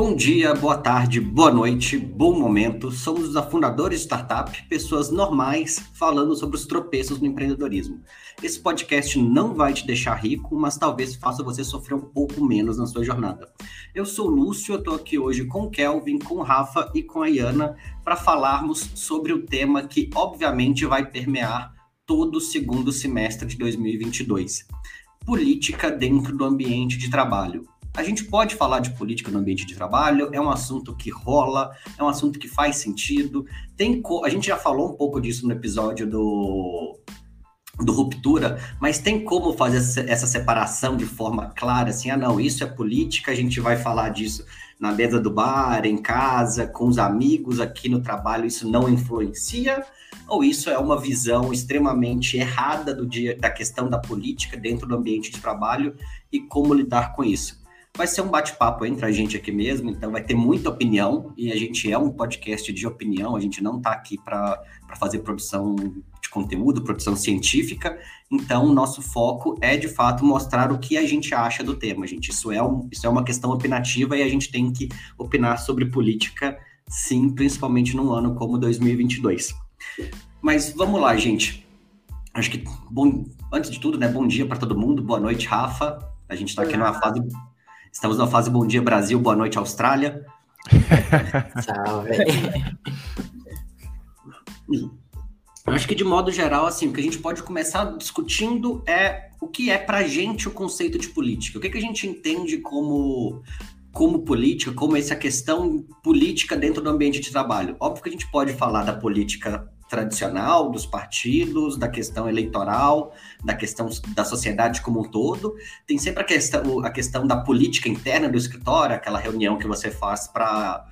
Bom dia, boa tarde, boa noite, bom momento. Somos os fundadores de startup, pessoas normais falando sobre os tropeços no empreendedorismo. Esse podcast não vai te deixar rico, mas talvez faça você sofrer um pouco menos na sua jornada. Eu sou o Lúcio, eu estou aqui hoje com o Kelvin, com o Rafa e com a Iana para falarmos sobre o tema que obviamente vai permear todo o segundo semestre de 2022. Política dentro do ambiente de trabalho a gente pode falar de política no ambiente de trabalho, é um assunto que rola, é um assunto que faz sentido. Tem a gente já falou um pouco disso no episódio do do ruptura, mas tem como fazer essa separação de forma clara, assim, ah não, isso é política, a gente vai falar disso na mesa do bar, em casa, com os amigos, aqui no trabalho, isso não influencia? Ou isso é uma visão extremamente errada do dia da questão da política dentro do ambiente de trabalho e como lidar com isso? Vai ser um bate-papo entre a gente aqui mesmo, então vai ter muita opinião, e a gente é um podcast de opinião, a gente não está aqui para fazer produção de conteúdo, produção científica, então o nosso foco é de fato mostrar o que a gente acha do tema, gente. Isso é, um, isso é uma questão opinativa e a gente tem que opinar sobre política, sim, principalmente num ano como 2022. Mas vamos lá, gente. Acho que, bom, antes de tudo, né, bom dia para todo mundo, boa noite, Rafa. A gente está aqui numa fase Estamos na fase Bom Dia Brasil, boa noite Austrália. Salve. Acho que de modo geral, assim, o que a gente pode começar discutindo é o que é para a gente o conceito de política. O que, que a gente entende como como política, como essa questão política dentro do ambiente de trabalho. Óbvio que a gente pode falar da política tradicional dos partidos, da questão eleitoral, da questão da sociedade como um todo. Tem sempre a questão, a questão da política interna do escritório, aquela reunião que você faz para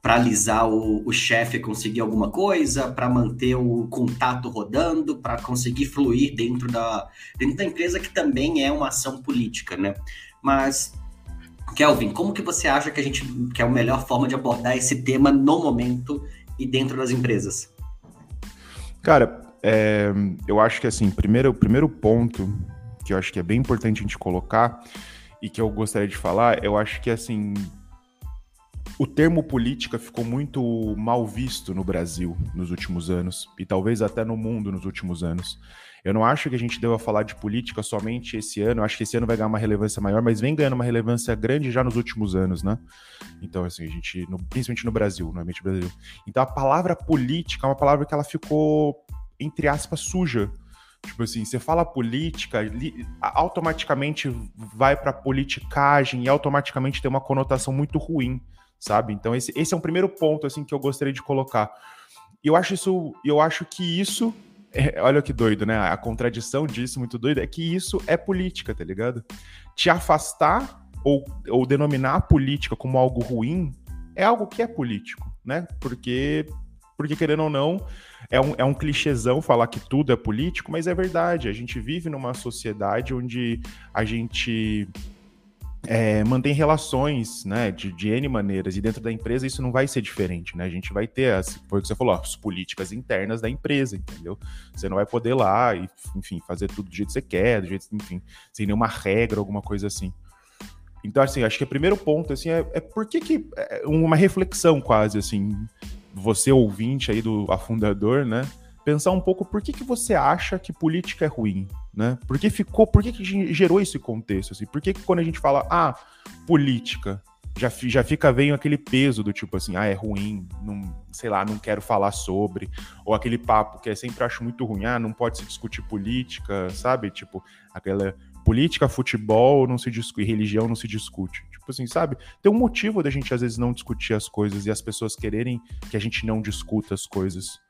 para alisar o, o chefe conseguir alguma coisa, para manter o contato rodando, para conseguir fluir dentro da, dentro da empresa, que também é uma ação política, né? Mas, Kelvin, como que você acha que a gente que é a melhor forma de abordar esse tema no momento e dentro das empresas? Cara, é, eu acho que assim, primeiro, o primeiro ponto que eu acho que é bem importante a gente colocar e que eu gostaria de falar, eu acho que assim, o termo política ficou muito mal visto no Brasil nos últimos anos e talvez até no mundo nos últimos anos. Eu não acho que a gente deva falar de política somente esse ano. Eu acho que esse ano vai ganhar uma relevância maior, mas vem ganhando uma relevância grande já nos últimos anos, né? Então, assim, a gente, no, principalmente no Brasil, no ambiente Brasil. Então, a palavra política é uma palavra que ela ficou, entre aspas, suja. Tipo assim, você fala política, automaticamente vai para politicagem e automaticamente tem uma conotação muito ruim, sabe? Então, esse, esse é um primeiro ponto, assim, que eu gostaria de colocar. Eu acho isso, eu acho que isso olha que doido, né? A contradição disso, muito doido, é que isso é política, tá ligado? Te afastar ou, ou denominar a política como algo ruim é algo que é político, né? Porque, porque querendo ou não, é um, é um clichêzão falar que tudo é político, mas é verdade. A gente vive numa sociedade onde a gente é, mantém relações, né, de, de N maneiras, e dentro da empresa isso não vai ser diferente, né, a gente vai ter, as, foi o que você falou, as políticas internas da empresa, entendeu? Você não vai poder lá e, enfim, fazer tudo do jeito que você quer, do jeito, enfim, sem nenhuma regra, alguma coisa assim. Então, assim, acho que o primeiro ponto, assim, é, é por que que, é uma reflexão quase, assim, você ouvinte aí do afundador, né, pensar um pouco por que, que você acha que política é ruim, né? Por que ficou, por que, que gerou esse contexto? Assim? Por que, que quando a gente fala, ah, política, já, já fica vem aquele peso do tipo assim, ah, é ruim, não, sei lá, não quero falar sobre, ou aquele papo que eu sempre acho muito ruim, ah, não pode se discutir política, sabe? Tipo, aquela política, futebol não se discute, religião não se discute. Tipo assim, sabe? Tem um motivo da gente às vezes não discutir as coisas e as pessoas quererem que a gente não discuta as coisas.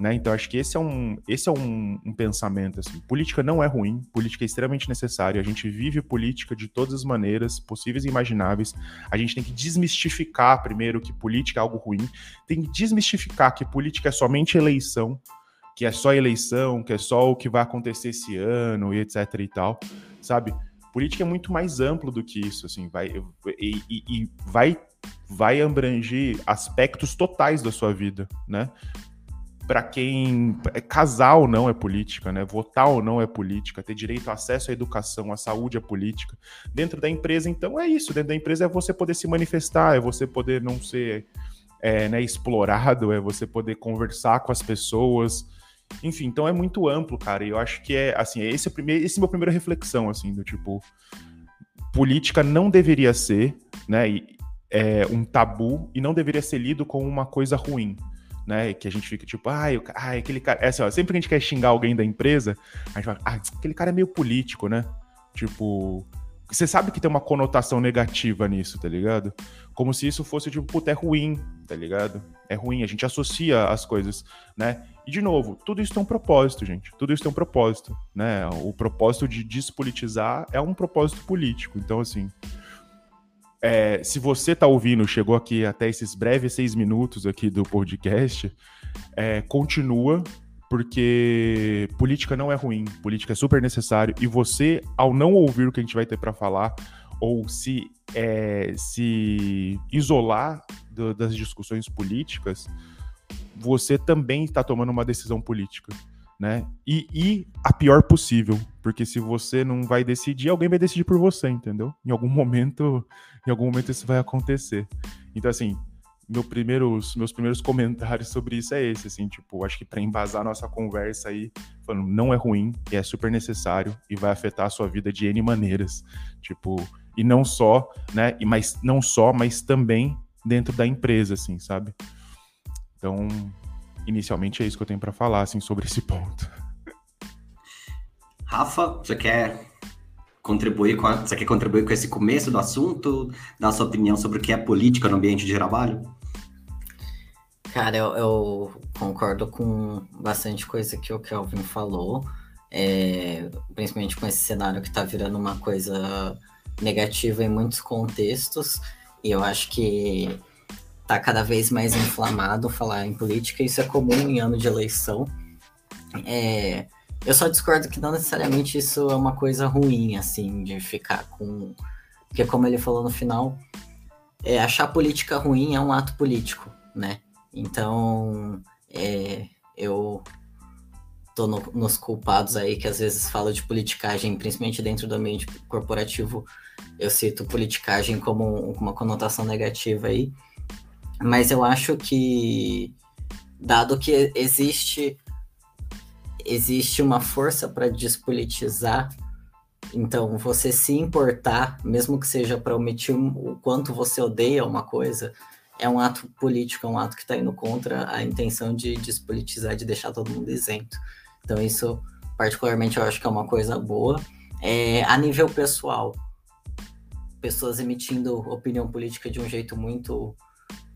Né? Então, acho que esse é, um, esse é um, um, pensamento. Assim. Política não é ruim, política é extremamente necessária. A gente vive política de todas as maneiras possíveis e imagináveis. A gente tem que desmistificar, primeiro, que política é algo ruim. Tem que desmistificar que política é somente eleição, que é só eleição, que é só o que vai acontecer esse ano e etc e tal, sabe? Política é muito mais amplo do que isso, assim, vai, e, e, e vai vai abranger aspectos totais da sua vida, né? Para quem é, casar ou não é política, né? Votar ou não é política, ter direito a acesso à educação, à saúde é política. Dentro da empresa, então, é isso. Dentro da empresa é você poder se manifestar, é você poder não ser é, né, explorado, é você poder conversar com as pessoas. Enfim, então é muito amplo, cara. E eu acho que é assim, esse é, primeiro, esse é a minha reflexão, assim, do tipo, política não deveria ser, né, é, um tabu e não deveria ser lido como uma coisa ruim né? Que a gente fica tipo, ai, ai aquele cara. É assim, ó, sempre que a gente quer xingar alguém da empresa, a gente fala, ah, aquele cara é meio político, né? Tipo, você sabe que tem uma conotação negativa nisso, tá ligado? Como se isso fosse, tipo, puta, é ruim, tá ligado? É ruim, a gente associa as coisas, né? E, de novo, tudo isso tem um propósito, gente. Tudo isso tem um propósito, né? O propósito de despolitizar é um propósito político. Então, assim, é, se você está ouvindo, chegou aqui até esses breves seis minutos aqui do podcast, é, continua, porque política não é ruim, política é super necessário, e você, ao não ouvir o que a gente vai ter para falar, ou se, é, se isolar do, das discussões políticas, você também está tomando uma decisão política né? E, e a pior possível, porque se você não vai decidir, alguém vai decidir por você, entendeu? Em algum momento, em algum momento isso vai acontecer. Então assim, meu primeiros, meus primeiros comentários sobre isso é esse, assim, tipo, acho que para embasar nossa conversa aí, falando, não é ruim, é super necessário e vai afetar a sua vida de N maneiras, tipo, e não só, né, e mas não só, mas também dentro da empresa, assim, sabe? Então, inicialmente é isso que eu tenho para falar assim sobre esse ponto. Rafa, você quer contribuir com a, você quer contribuir com esse começo do assunto, dar sua opinião sobre o que é política no ambiente de trabalho? Cara, eu, eu concordo com bastante coisa que o Kelvin falou, é, principalmente com esse cenário que está virando uma coisa negativa em muitos contextos, e eu acho que tá cada vez mais inflamado falar em política, isso é comum em ano de eleição. É, eu só discordo que não necessariamente isso é uma coisa ruim, assim, de ficar com. Porque, como ele falou no final, é, achar política ruim é um ato político, né? Então, é, eu tô no, nos culpados aí que às vezes falo de politicagem, principalmente dentro do ambiente corporativo, eu cito politicagem como uma conotação negativa aí. Mas eu acho que, dado que existe existe uma força para despolitizar, então você se importar, mesmo que seja para omitir o quanto você odeia uma coisa, é um ato político, é um ato que está indo contra a intenção de despolitizar, de deixar todo mundo isento. Então isso, particularmente, eu acho que é uma coisa boa. É, a nível pessoal, pessoas emitindo opinião política de um jeito muito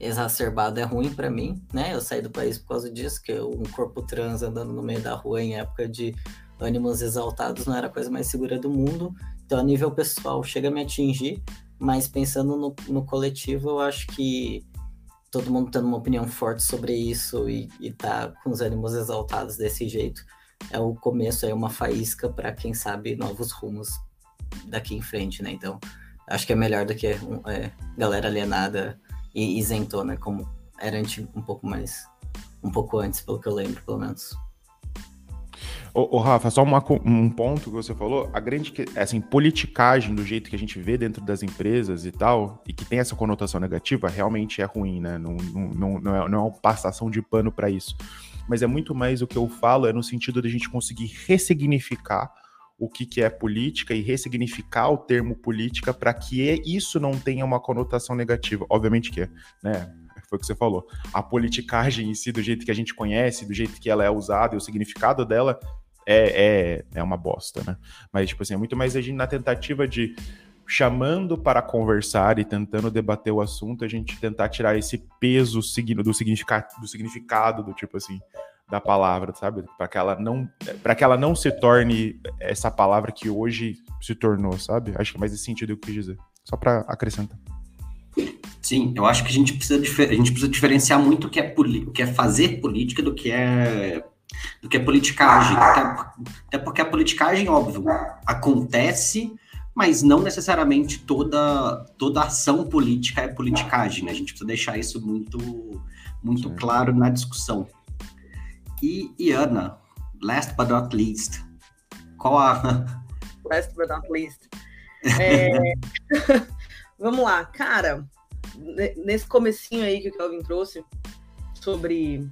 exacerbado é ruim para mim, né? Eu saí do país por causa disso, que um corpo trans andando no meio da rua em época de ânimos exaltados não era a coisa mais segura do mundo. Então, a nível pessoal, chega a me atingir, mas pensando no, no coletivo, eu acho que todo mundo tendo uma opinião forte sobre isso e, e tá com os ânimos exaltados desse jeito é o começo, é uma faísca para quem sabe novos rumos daqui em frente, né? Então, acho que é melhor do que é, galera alienada e isentou, né? Como era antigo, um pouco mais. Um pouco antes, pelo que eu lembro, pelo menos. Ô, ô Rafa, só uma, um ponto que você falou, a grande, assim, politicagem do jeito que a gente vê dentro das empresas e tal, e que tem essa conotação negativa, realmente é ruim, né? Não, não, não, é, não é uma passação de pano para isso. Mas é muito mais o que eu falo, é no sentido de a gente conseguir ressignificar o que, que é política e ressignificar o termo política para que isso não tenha uma conotação negativa. Obviamente que é, né? Foi o que você falou. A politicagem em si, do jeito que a gente conhece, do jeito que ela é usada e o significado dela é, é, é uma bosta, né? Mas, tipo assim, é muito mais a gente na tentativa de chamando para conversar e tentando debater o assunto, a gente tentar tirar esse peso do significado, do significado do tipo assim, da palavra, sabe? Para que ela não para que ela não se torne essa palavra que hoje se tornou, sabe? Acho que é mais esse sentido que eu quis dizer. Só para acrescentar. Sim, eu acho que a gente precisa a gente precisa diferenciar muito o que é o que é fazer política do que é do que é politicagem. Até, porque a politicagem, óbvio, acontece, mas não necessariamente toda toda ação política é politicagem, né? A gente precisa deixar isso muito muito claro na discussão. E Iana, last but not least, qual a. Last but not least. É... Vamos lá, cara, nesse comecinho aí que o Kelvin trouxe sobre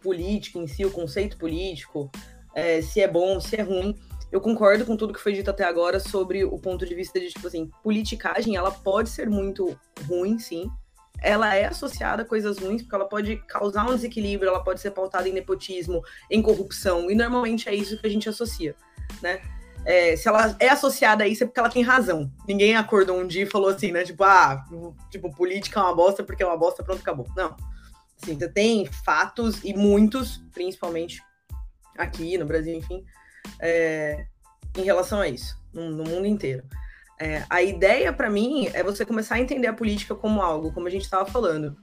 política em si, o conceito político, é, se é bom, se é ruim, eu concordo com tudo que foi dito até agora sobre o ponto de vista de, tipo assim, politicagem, ela pode ser muito ruim, sim. Ela é associada a coisas ruins, porque ela pode causar um desequilíbrio, ela pode ser pautada em nepotismo, em corrupção, e normalmente é isso que a gente associa, né? É, se ela é associada a isso é porque ela tem razão. Ninguém acordou um dia e falou assim, né? Tipo, ah, tipo, política é uma bosta porque é uma bosta, pronto, acabou. Não. Assim, você tem fatos, e muitos, principalmente aqui no Brasil, enfim, é, em relação a isso, no, no mundo inteiro. É, a ideia, para mim, é você começar a entender a política como algo, como a gente estava falando,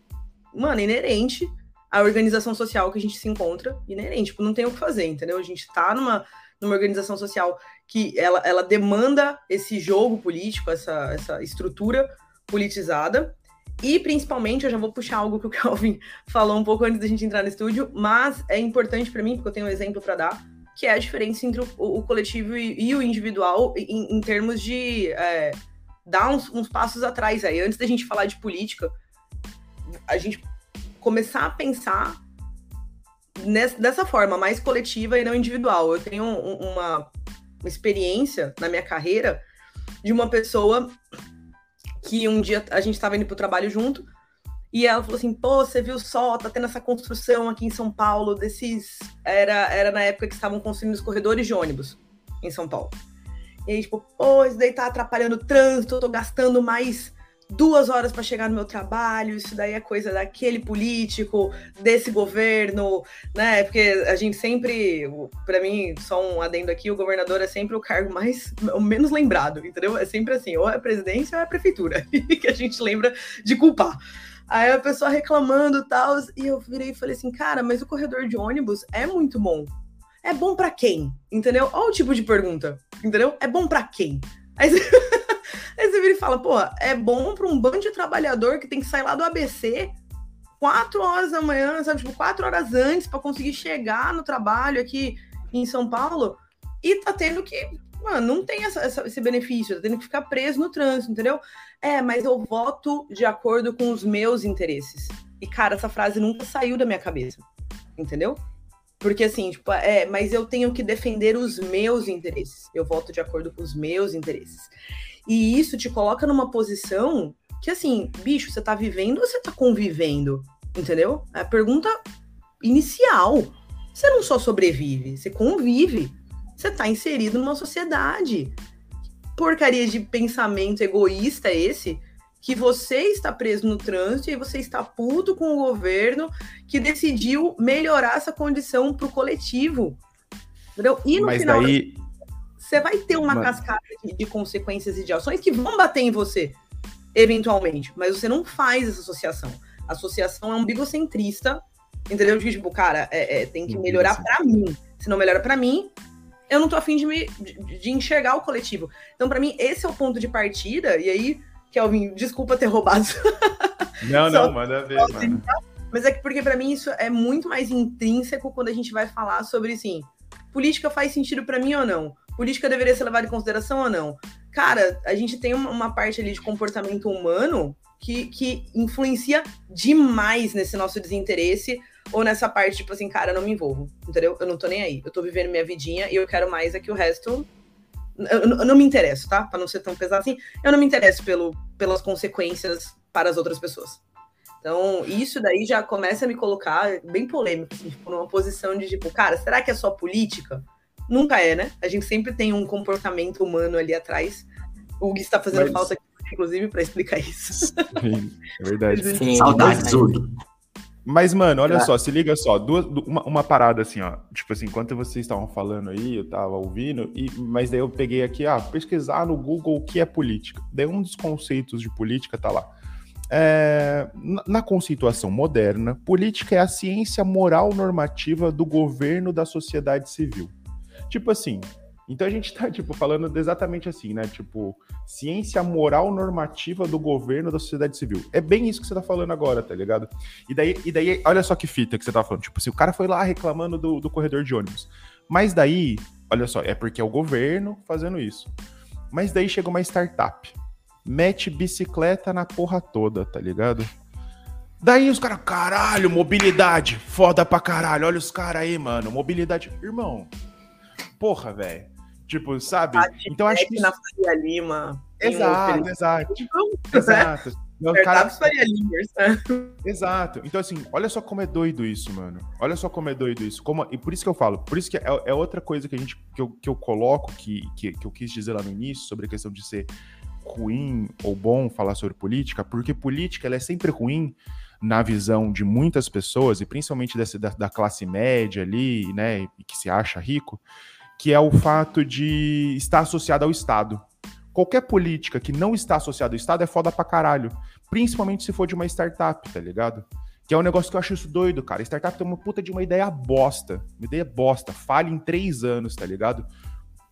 mano, inerente à organização social que a gente se encontra, inerente, tipo, não tem o que fazer, entendeu? A gente tá numa numa organização social que ela, ela demanda esse jogo político, essa, essa estrutura politizada. E principalmente, eu já vou puxar algo que o Calvin falou um pouco antes da gente entrar no estúdio, mas é importante para mim, porque eu tenho um exemplo para dar, que é a diferença entre o, o coletivo e, e, o individual em, em termos de é, dar uns, uns passos atrás aí. Antes da gente falar de política, a gente começar a pensar nessa, dessa forma, mais coletiva e não individual. Eu tenho uma, uma experiência na minha carreira de uma pessoa que um dia a gente estava indo para o trabalho junto e ela falou assim: pô, você viu só, tá tendo essa construção aqui em São Paulo desses. Era, era na época que estavam construindo os corredores de ônibus em São Paulo. E aí, tipo, pô, isso daí tá atrapalhando o trânsito, eu tô gastando mais duas horas para chegar no meu trabalho, isso daí é coisa daquele político, desse governo, né? Porque a gente sempre, para mim, só um adendo aqui, o governador é sempre o cargo mais, o menos lembrado, entendeu? É sempre assim, ou é presidência ou é prefeitura, que a gente lembra de culpar. Aí a pessoa reclamando e tal, e eu virei e falei assim, cara, mas o corredor de ônibus é muito bom. É bom para quem? Entendeu? Olha o tipo de pergunta, entendeu? É bom para quem? Aí você... Aí você vira e fala, pô, é bom para um bando de trabalhador que tem que sair lá do ABC quatro horas da manhã, sabe? Tipo, quatro horas antes para conseguir chegar no trabalho aqui em São Paulo e tá tendo que. Mano, não tem essa, essa, esse benefício, tá tendo que ficar preso no trânsito, entendeu? É, mas eu voto de acordo com os meus interesses. E, cara, essa frase nunca saiu da minha cabeça, entendeu? Porque assim, tipo, é, mas eu tenho que defender os meus interesses. Eu voto de acordo com os meus interesses. E isso te coloca numa posição que, assim, bicho, você tá vivendo ou você tá convivendo? Entendeu? É a pergunta inicial. Você não só sobrevive, você convive. Você tá inserido numa sociedade. Porcaria de pensamento egoísta é esse? Que você está preso no trânsito e você está puto com o governo que decidiu melhorar essa condição pro coletivo. Entendeu? E no Mas final. daí, você vai ter uma Mano. cascata de, de, consequências e de ações que vão bater em você, eventualmente. Mas você não faz essa associação. A associação é um bigocentrista, entendeu? De tipo, cara, é, é, tem que melhorar para mim. Se não melhora para mim, eu não tô afim de, me, de, de enxergar o coletivo. Então, para mim, esse é o ponto de partida. E aí, Kelvin, desculpa ter roubado. Não, não, manda ver, mano. Mas é que porque para mim isso é muito mais intrínseco quando a gente vai falar sobre assim, política faz sentido para mim ou não? política deveria ser levada em consideração ou não? Cara, a gente tem uma, uma parte ali de comportamento humano que, que influencia demais nesse nosso desinteresse ou nessa parte, tipo assim, cara, eu não me envolvo, entendeu? Eu não tô nem aí. Eu tô vivendo minha vidinha e eu quero mais é que o resto. Eu, eu não me interesso, tá? Pra não ser tão pesado assim. Eu não me interesso pelo, pelas consequências para as outras pessoas. Então, isso daí já começa a me colocar bem polêmico, assim, tipo, numa posição de tipo, cara, será que é só política? Nunca é, né? A gente sempre tem um comportamento humano ali atrás. O Gui está fazendo Mas... falta aqui, inclusive, para explicar isso. Sim, é verdade. Sim, Saudades, tudo. Mas, mano, olha é. só, se liga só, duas, uma, uma, parada assim, ó. Tipo assim, enquanto vocês estavam falando aí, eu tava ouvindo, e, mas daí eu peguei aqui, ah, pesquisar no Google o que é política. Daí um dos conceitos de política tá lá. É, na conceituação moderna, política é a ciência moral normativa do governo da sociedade civil. Tipo assim, Então a gente tá, tipo, falando exatamente assim, né? Tipo, ciência moral normativa do governo da sociedade civil. É bem isso que você tá falando agora, tá ligado? E daí, e daí olha só que fita que você tá falando. Tipo, se o cara foi lá reclamando do, do corredor de ônibus. Mas daí, olha só, é porque é o governo fazendo isso. Mas daí chega uma startup. Mete bicicleta na porra toda, tá ligado? Daí os caras, caralho, mobilidade, foda pra caralho. Olha os caras aí, mano, mobilidade. Irmão, porra, velho. Tipo, sabe? então acho que. Na Faria Lima. Exato, exato. Então, exato. Né? Cara... Faria Limers. Exato. Então, assim, olha só como é doido isso, mano. Olha só como é doido isso. Como... E por isso que eu falo, por isso que é, é outra coisa que a gente que eu, que eu coloco, que, que, que eu quis dizer lá no início, sobre a questão de ser ruim ou bom falar sobre política, porque política ela é sempre ruim na visão de muitas pessoas, e principalmente dessa, da, da classe média ali, né, e que se acha rico, que é o fato de estar associado ao Estado. Qualquer política que não está associada ao Estado é foda pra caralho. Principalmente se for de uma startup, tá ligado? Que é um negócio que eu acho isso doido, cara. Startup tem uma puta de uma ideia bosta. Uma ideia bosta. Falha em três anos, tá ligado?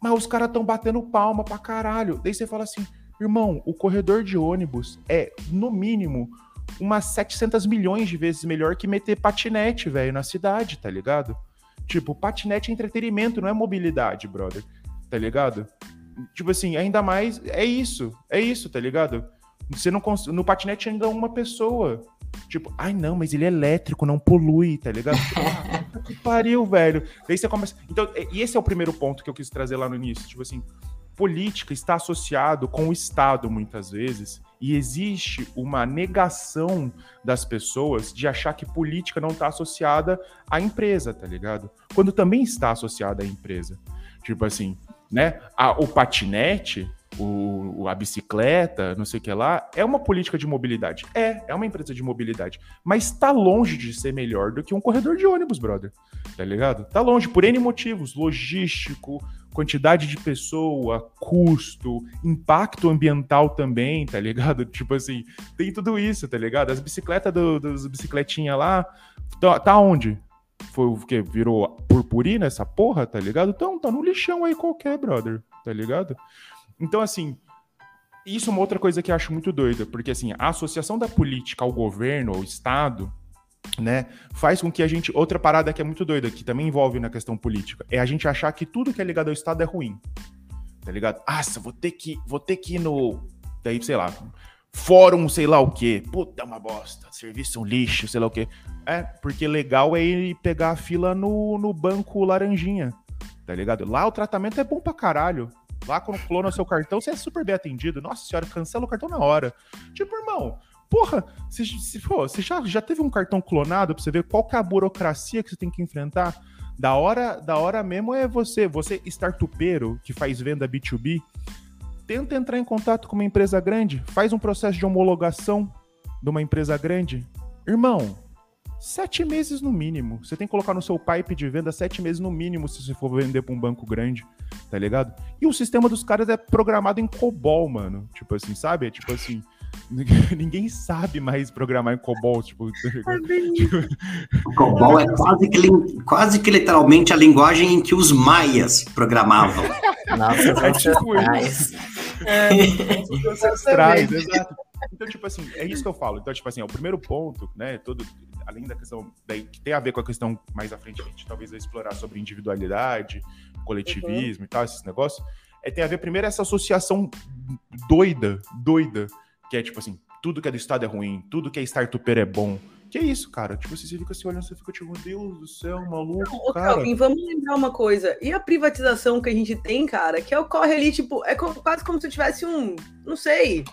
Mas os caras tão batendo palma pra caralho. Daí você fala assim, irmão, o corredor de ônibus é, no mínimo, umas 700 milhões de vezes melhor que meter patinete, velho, na cidade, tá ligado? Tipo, patinete é entretenimento, não é mobilidade, brother. Tá ligado? Tipo assim, ainda mais. É isso. É isso, tá ligado? Você não cons... No patinete ainda é uma pessoa. Tipo, ai não, mas ele é elétrico, não polui, tá ligado? Tipo, que pariu, velho. Daí você começa. Então, e esse é o primeiro ponto que eu quis trazer lá no início. Tipo assim, política está associado com o Estado muitas vezes e existe uma negação das pessoas de achar que política não está associada à empresa, tá ligado? Quando também está associada à empresa. Tipo assim, né? A, o patinete, o, a bicicleta, não sei o que lá, é uma política de mobilidade. É, é uma empresa de mobilidade. Mas está longe de ser melhor do que um corredor de ônibus, brother. Tá ligado? Tá longe, por N motivos. Logístico, quantidade de pessoa, custo, impacto ambiental também, tá ligado? Tipo assim, tem tudo isso, tá ligado? As bicicletas do, das bicicletinhas lá, tá, tá onde? Foi o que? Virou purpurina essa porra, tá ligado? Então, tá no lixão aí qualquer, brother, tá ligado? Então, assim, isso é uma outra coisa que eu acho muito doida, porque assim, a associação da política ao governo, ao Estado, né, faz com que a gente. Outra parada que é muito doida, que também envolve na questão política, é a gente achar que tudo que é ligado ao Estado é ruim. Tá ligado? Ah, vou ter que, vou ter que ir no. Daí, sei lá, fórum, sei lá o quê. Puta, é uma bosta. Serviço um lixo, sei lá o quê. É, porque legal é ir pegar a fila no, no banco laranjinha. Tá ligado? Lá o tratamento é bom pra caralho. Lá quando clona o seu cartão, você é super bem atendido. Nossa senhora, cancela o cartão na hora. Tipo, irmão, Porra, se, se, pô, você já, já teve um cartão clonado pra você ver qual que é a burocracia que você tem que enfrentar? Da hora, da hora mesmo é você, você startupeiro que faz venda B2B, tenta entrar em contato com uma empresa grande, faz um processo de homologação de uma empresa grande. Irmão, sete meses no mínimo. Você tem que colocar no seu pipe de venda sete meses no mínimo se você for vender para um banco grande, tá ligado? E o sistema dos caras é programado em COBOL, mano. Tipo assim, sabe? É tipo assim. Ninguém sabe mais programar em COBOL, tipo. o COBOL é quase que, quase que literalmente a linguagem em que os maias programavam. Nossa, é tipo isso. É, os ancestrais, exato. Então, tipo assim, é isso que eu falo. Então, tipo assim, é o primeiro ponto, né? Todo, além da questão daí, que tem a ver com a questão mais à frente, a gente talvez vai explorar sobre individualidade, coletivismo uhum. e tal, esses negócios, é tem a ver primeiro essa associação doida, doida que é tipo assim, tudo que é do Estado é ruim, tudo que é startuper é bom. Que é isso, cara? Tipo, você fica assim olhando, você fica tipo, meu Deus do céu, maluco, Não, cara. Calvin, vamos lembrar uma coisa. E a privatização que a gente tem, cara, que ocorre ali, tipo, é quase como se tivesse um, não sei,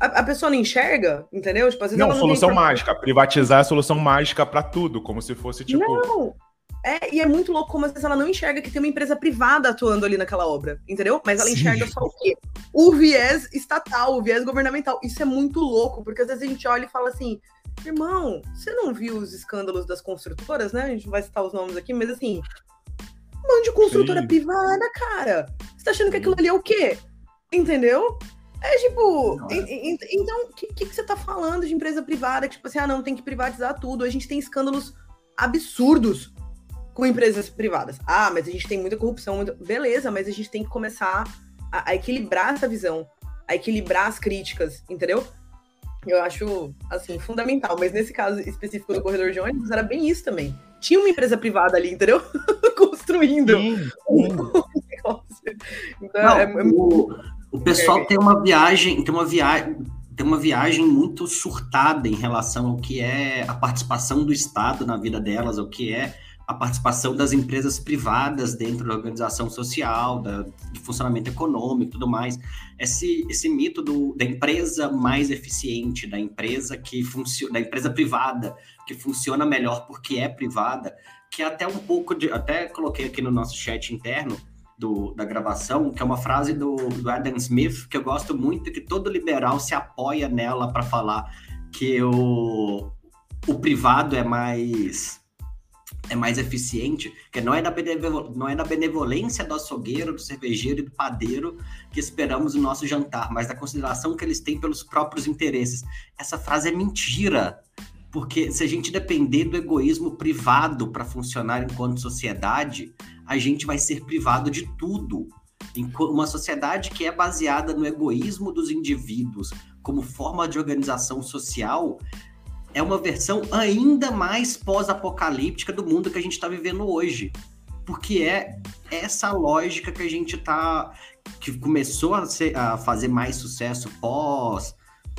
a, pessoa não enxerga, entendeu? Tipo, não, não solução mágica. Privatizar é a solução mágica para tudo, como se fosse tipo. Não, é, e é muito louco como às vezes ela não enxerga que tem uma empresa privada atuando ali naquela obra, entendeu? Mas ela Sim. enxerga só o quê? O viés estatal, o viés governamental. Isso é muito louco, porque às vezes a gente olha e fala assim, irmão, você não viu os escândalos das construtoras, né? A gente vai citar os nomes aqui, mas assim, um monte de construtora Sim. privada, cara. Você tá achando que aquilo ali é o quê? Entendeu? É tipo, então, o que, que, que, você tá falando de empresa privada? Que, tipo assim, ah, não, tem que privatizar tudo. A gente tem escândalos absurdos com empresas privadas. Ah, mas a gente tem muita corrupção, muito... beleza, mas a gente tem que começar a, a equilibrar essa visão, a equilibrar as críticas, entendeu? Eu acho, assim, fundamental. Mas nesse caso específico do corredor de ônibus, era bem isso também. Tinha uma empresa privada ali, entendeu? Construindo sim, sim. Então, Não, é, é... O, o pessoal tem uma viagem, tem uma viagem, tem uma viagem muito surtada em relação ao que é a participação do Estado na vida delas, ao que é a participação das empresas privadas dentro da organização social, da, do funcionamento econômico e tudo mais. Esse, esse mito do, da empresa mais eficiente, da empresa que funciona, da empresa privada, que funciona melhor porque é privada, que é até um pouco de. Até coloquei aqui no nosso chat interno do, da gravação, que é uma frase do, do Adam Smith, que eu gosto muito, que todo liberal se apoia nela para falar que o, o privado é mais é mais eficiente, que não é, da não é da benevolência do açougueiro, do cervejeiro e do padeiro que esperamos o nosso jantar, mas da consideração que eles têm pelos próprios interesses. Essa frase é mentira, porque se a gente depender do egoísmo privado para funcionar enquanto sociedade, a gente vai ser privado de tudo. Uma sociedade que é baseada no egoísmo dos indivíduos como forma de organização social, é uma versão ainda mais pós-apocalíptica do mundo que a gente está vivendo hoje. Porque é essa lógica que a gente está. que começou a, ser, a fazer mais sucesso pós.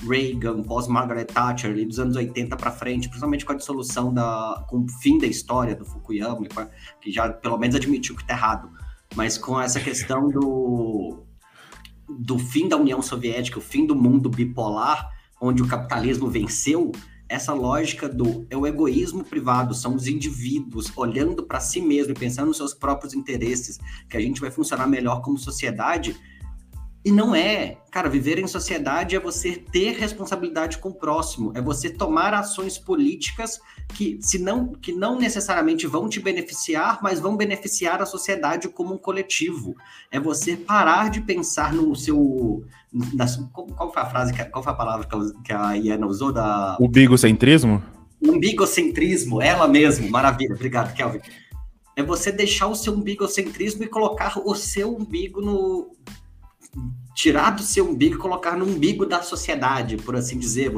Reagan, pós Margaret Thatcher, ali dos anos 80 para frente, principalmente com a dissolução da, com o fim da história do Fukuyama, que já pelo menos admitiu que está errado, mas com essa questão do, do fim da União Soviética, o fim do mundo bipolar, onde o capitalismo venceu, essa lógica do é o egoísmo privado, são os indivíduos olhando para si mesmo e pensando nos seus próprios interesses, que a gente vai funcionar melhor como sociedade. E não é. Cara, viver em sociedade é você ter responsabilidade com o próximo, é você tomar ações políticas que, se não, que não necessariamente vão te beneficiar, mas vão beneficiar a sociedade como um coletivo. É você parar de pensar no seu qual foi a frase, qual foi a palavra que a Iana usou? Da... O bigocentrismo? Umbigocentrismo, ela mesmo, maravilha, obrigado, Kelvin. É você deixar o seu umbigocentrismo e colocar o seu umbigo no, tirar do seu umbigo e colocar no umbigo da sociedade, por assim dizer.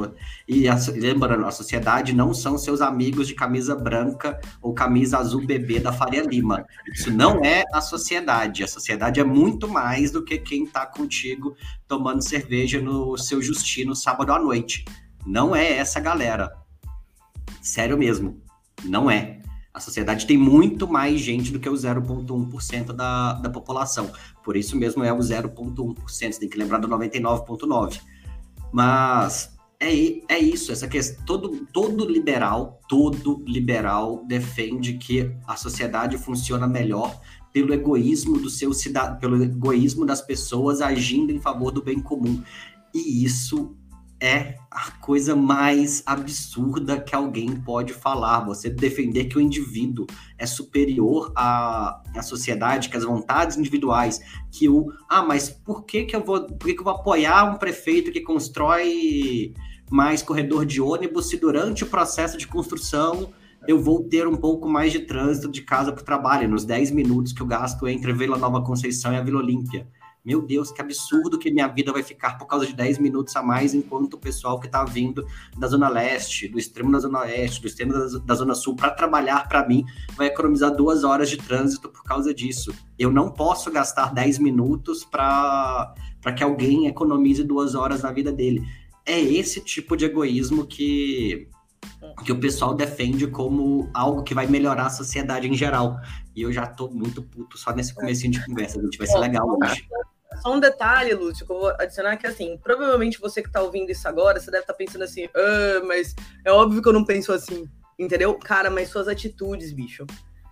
E a, lembrando, a sociedade não são seus amigos de camisa branca ou camisa azul bebê da Faria Lima. Isso não é a sociedade. A sociedade é muito mais do que quem está contigo tomando cerveja no seu Justino sábado à noite. Não é essa galera. Sério mesmo. Não é. A sociedade tem muito mais gente do que o 0,1% da, da população. Por isso mesmo é o 0,1%. Você tem que lembrar do 99,9%. Mas é, é isso, essa questão. Todo, todo liberal, todo liberal defende que a sociedade funciona melhor pelo egoísmo do seu cidadão, pelo egoísmo das pessoas agindo em favor do bem comum. E isso é a coisa mais absurda que alguém pode falar. Você defender que o indivíduo é superior à, à sociedade, que as vontades individuais, que o ah, mas por que que eu vou, por que, que eu vou apoiar um prefeito que constrói mais corredor de ônibus se durante o processo de construção eu vou ter um pouco mais de trânsito de casa para o trabalho, nos 10 minutos que eu gasto entre Vila Nova Conceição e a Vila Olímpia. Meu Deus, que absurdo que minha vida vai ficar por causa de 10 minutos a mais, enquanto o pessoal que está vindo da Zona Leste, do extremo da Zona Oeste, do extremo da, Zona Sul, para trabalhar para mim, vai economizar duas horas de trânsito por causa disso. Eu não posso gastar 10 minutos para que alguém economize duas horas na vida dele. É esse tipo de egoísmo que, que o pessoal defende como algo que vai melhorar a sociedade em geral. E eu já tô muito puto só nesse comecinho de conversa, gente. Vai ser legal hoje. Só um detalhe, Lúcio, que eu vou adicionar que assim, provavelmente você que tá ouvindo isso agora, você deve estar tá pensando assim, ah, mas é óbvio que eu não penso assim, entendeu? Cara, mas suas atitudes, bicho,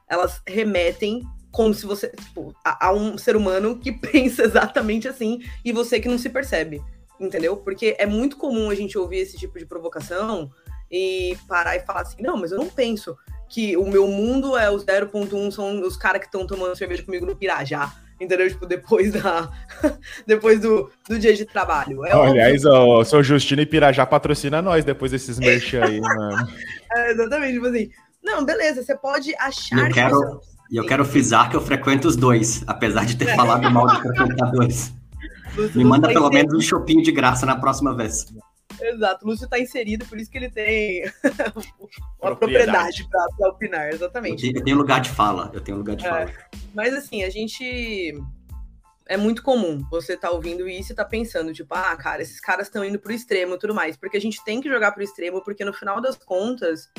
elas remetem como se você, tipo, a, a um ser humano que pensa exatamente assim e você que não se percebe, entendeu? Porque é muito comum a gente ouvir esse tipo de provocação e parar e falar assim, não, mas eu não penso que o meu mundo é os 0.1 são os caras que estão tomando cerveja comigo no Pirajá entendeu? Tipo, depois da depois do, do dia de trabalho. É Aliás, o seu Justino e Pirajá patrocina nós depois desses merchan aí, mano. É, exatamente, tipo assim, Não, beleza, você pode achar eu quero, E eu quero frisar que eu frequento os dois, apesar de ter é. falado mal de frequentar dois. Me manda pelo menos um shopping de graça na próxima vez. Exato, Lúcio está inserido, por isso que ele tem uma propriedade, para opinar, exatamente. Eu tenho lugar de fala, eu tenho lugar de é, fala. Mas assim, a gente é muito comum você tá ouvindo isso e tá pensando, tipo, ah, cara, esses caras estão indo pro extremo e tudo mais. Porque a gente tem que jogar pro extremo, porque no final das contas,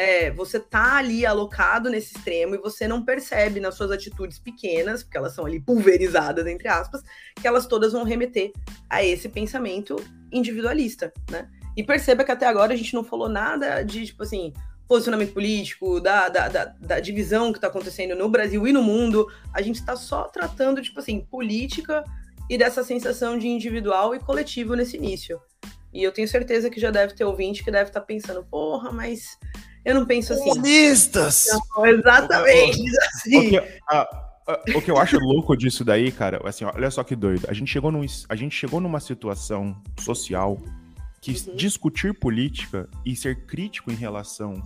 é, você tá ali alocado nesse extremo e você não percebe nas suas atitudes pequenas, porque elas são ali pulverizadas, entre aspas, que elas todas vão remeter a esse pensamento individualista, né? E perceba que até agora a gente não falou nada de, tipo assim, posicionamento político, da, da, da, da divisão que está acontecendo no Brasil e no mundo. A gente está só tratando, tipo assim, política e dessa sensação de individual e coletivo nesse início. E eu tenho certeza que já deve ter ouvinte que deve estar tá pensando, porra, mas eu não penso assim. Comunistas! Não, exatamente. O, assim. o, que, a, a, o que eu acho louco disso daí, cara, assim, olha só que doido. A gente chegou, num, a gente chegou numa situação social que uhum. discutir política e ser crítico em relação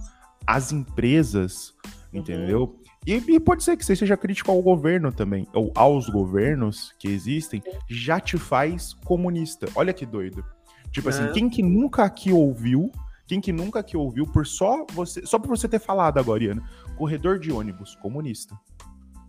às empresas, uhum. entendeu? E, e, pode ser que você seja crítico ao governo também, ou aos governos que existem, já te faz comunista. Olha que doido. Tipo assim, quem que nunca aqui ouviu, quem que nunca aqui ouviu por só você, só por você ter falado agora, Iana, corredor de ônibus, comunista.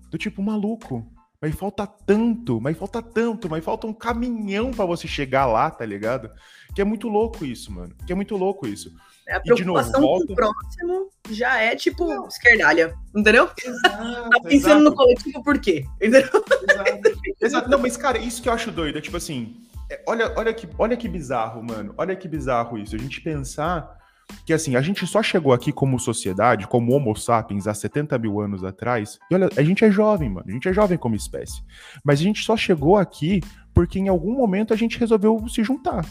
Do tipo, maluco, mas falta tanto, mas falta tanto, mas falta um caminhão para você chegar lá, tá ligado? Que é muito louco isso, mano. Que é muito louco isso. É, a preocupação novo, volta... com o próximo já é tipo não. esquerdalha, entendeu? Exato, tá pensando exato. no coletivo por quê? Entendeu? Exato. exato. Não, mas cara, isso que eu acho doido é tipo assim, olha, olha, que, olha que bizarro, mano. Olha que bizarro isso. A gente pensar que assim, a gente só chegou aqui como sociedade, como Homo sapiens, há 70 mil anos atrás. E olha, a gente é jovem, mano. A gente é jovem como espécie. Mas a gente só chegou aqui porque em algum momento a gente resolveu se juntar.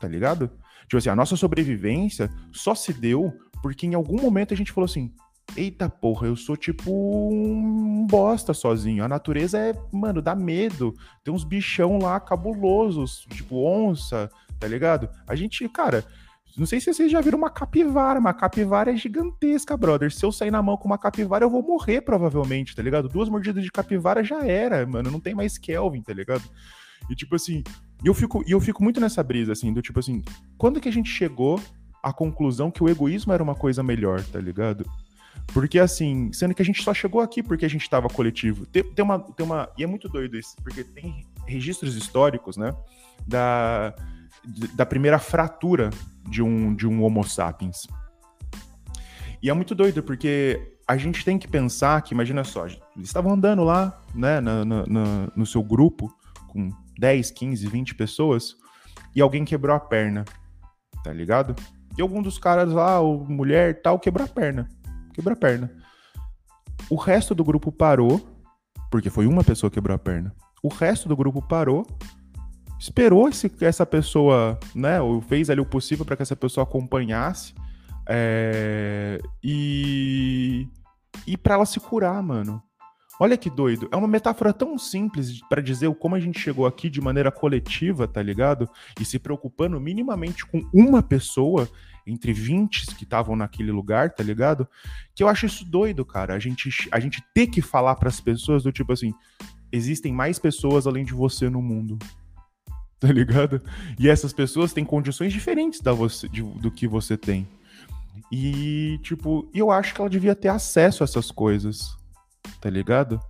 Tá ligado? Tipo assim, a nossa sobrevivência só se deu porque em algum momento a gente falou assim: eita porra, eu sou tipo um bosta sozinho. A natureza é, mano, dá medo. Tem uns bichão lá cabulosos, tipo onça, tá ligado? A gente, cara. Não sei se vocês já viram uma capivara. Uma capivara é gigantesca, brother. Se eu sair na mão com uma capivara, eu vou morrer, provavelmente, tá ligado? Duas mordidas de capivara já era, mano. Não tem mais Kelvin, tá ligado? E tipo assim, eu fico, eu fico muito nessa brisa, assim, do tipo assim, quando que a gente chegou à conclusão que o egoísmo era uma coisa melhor, tá ligado? Porque, assim, sendo que a gente só chegou aqui porque a gente estava coletivo. Tem, tem, uma, tem uma. E é muito doido isso, porque tem registros históricos, né? Da, da primeira fratura de um, de um Homo sapiens. E é muito doido, porque a gente tem que pensar que, imagina só, eles estavam andando lá, né, no, no seu grupo, com 10, 15, 20 pessoas e alguém quebrou a perna, tá ligado? E algum dos caras lá, ou mulher tal, quebrou a perna. Quebrou a perna. O resto do grupo parou, porque foi uma pessoa que quebrou a perna. O resto do grupo parou, esperou esse, essa pessoa, né, ou fez ali o possível para que essa pessoa acompanhasse, é, e e para ela se curar, mano. Olha que doido. É uma metáfora tão simples para dizer como a gente chegou aqui de maneira coletiva, tá ligado? E se preocupando minimamente com uma pessoa entre 20 que estavam naquele lugar, tá ligado? Que eu acho isso doido, cara. A gente, a gente ter que falar para as pessoas do tipo assim: existem mais pessoas além de você no mundo. Tá ligado? E essas pessoas têm condições diferentes da você, de, do que você tem. E, tipo, eu acho que ela devia ter acesso a essas coisas tá ligado?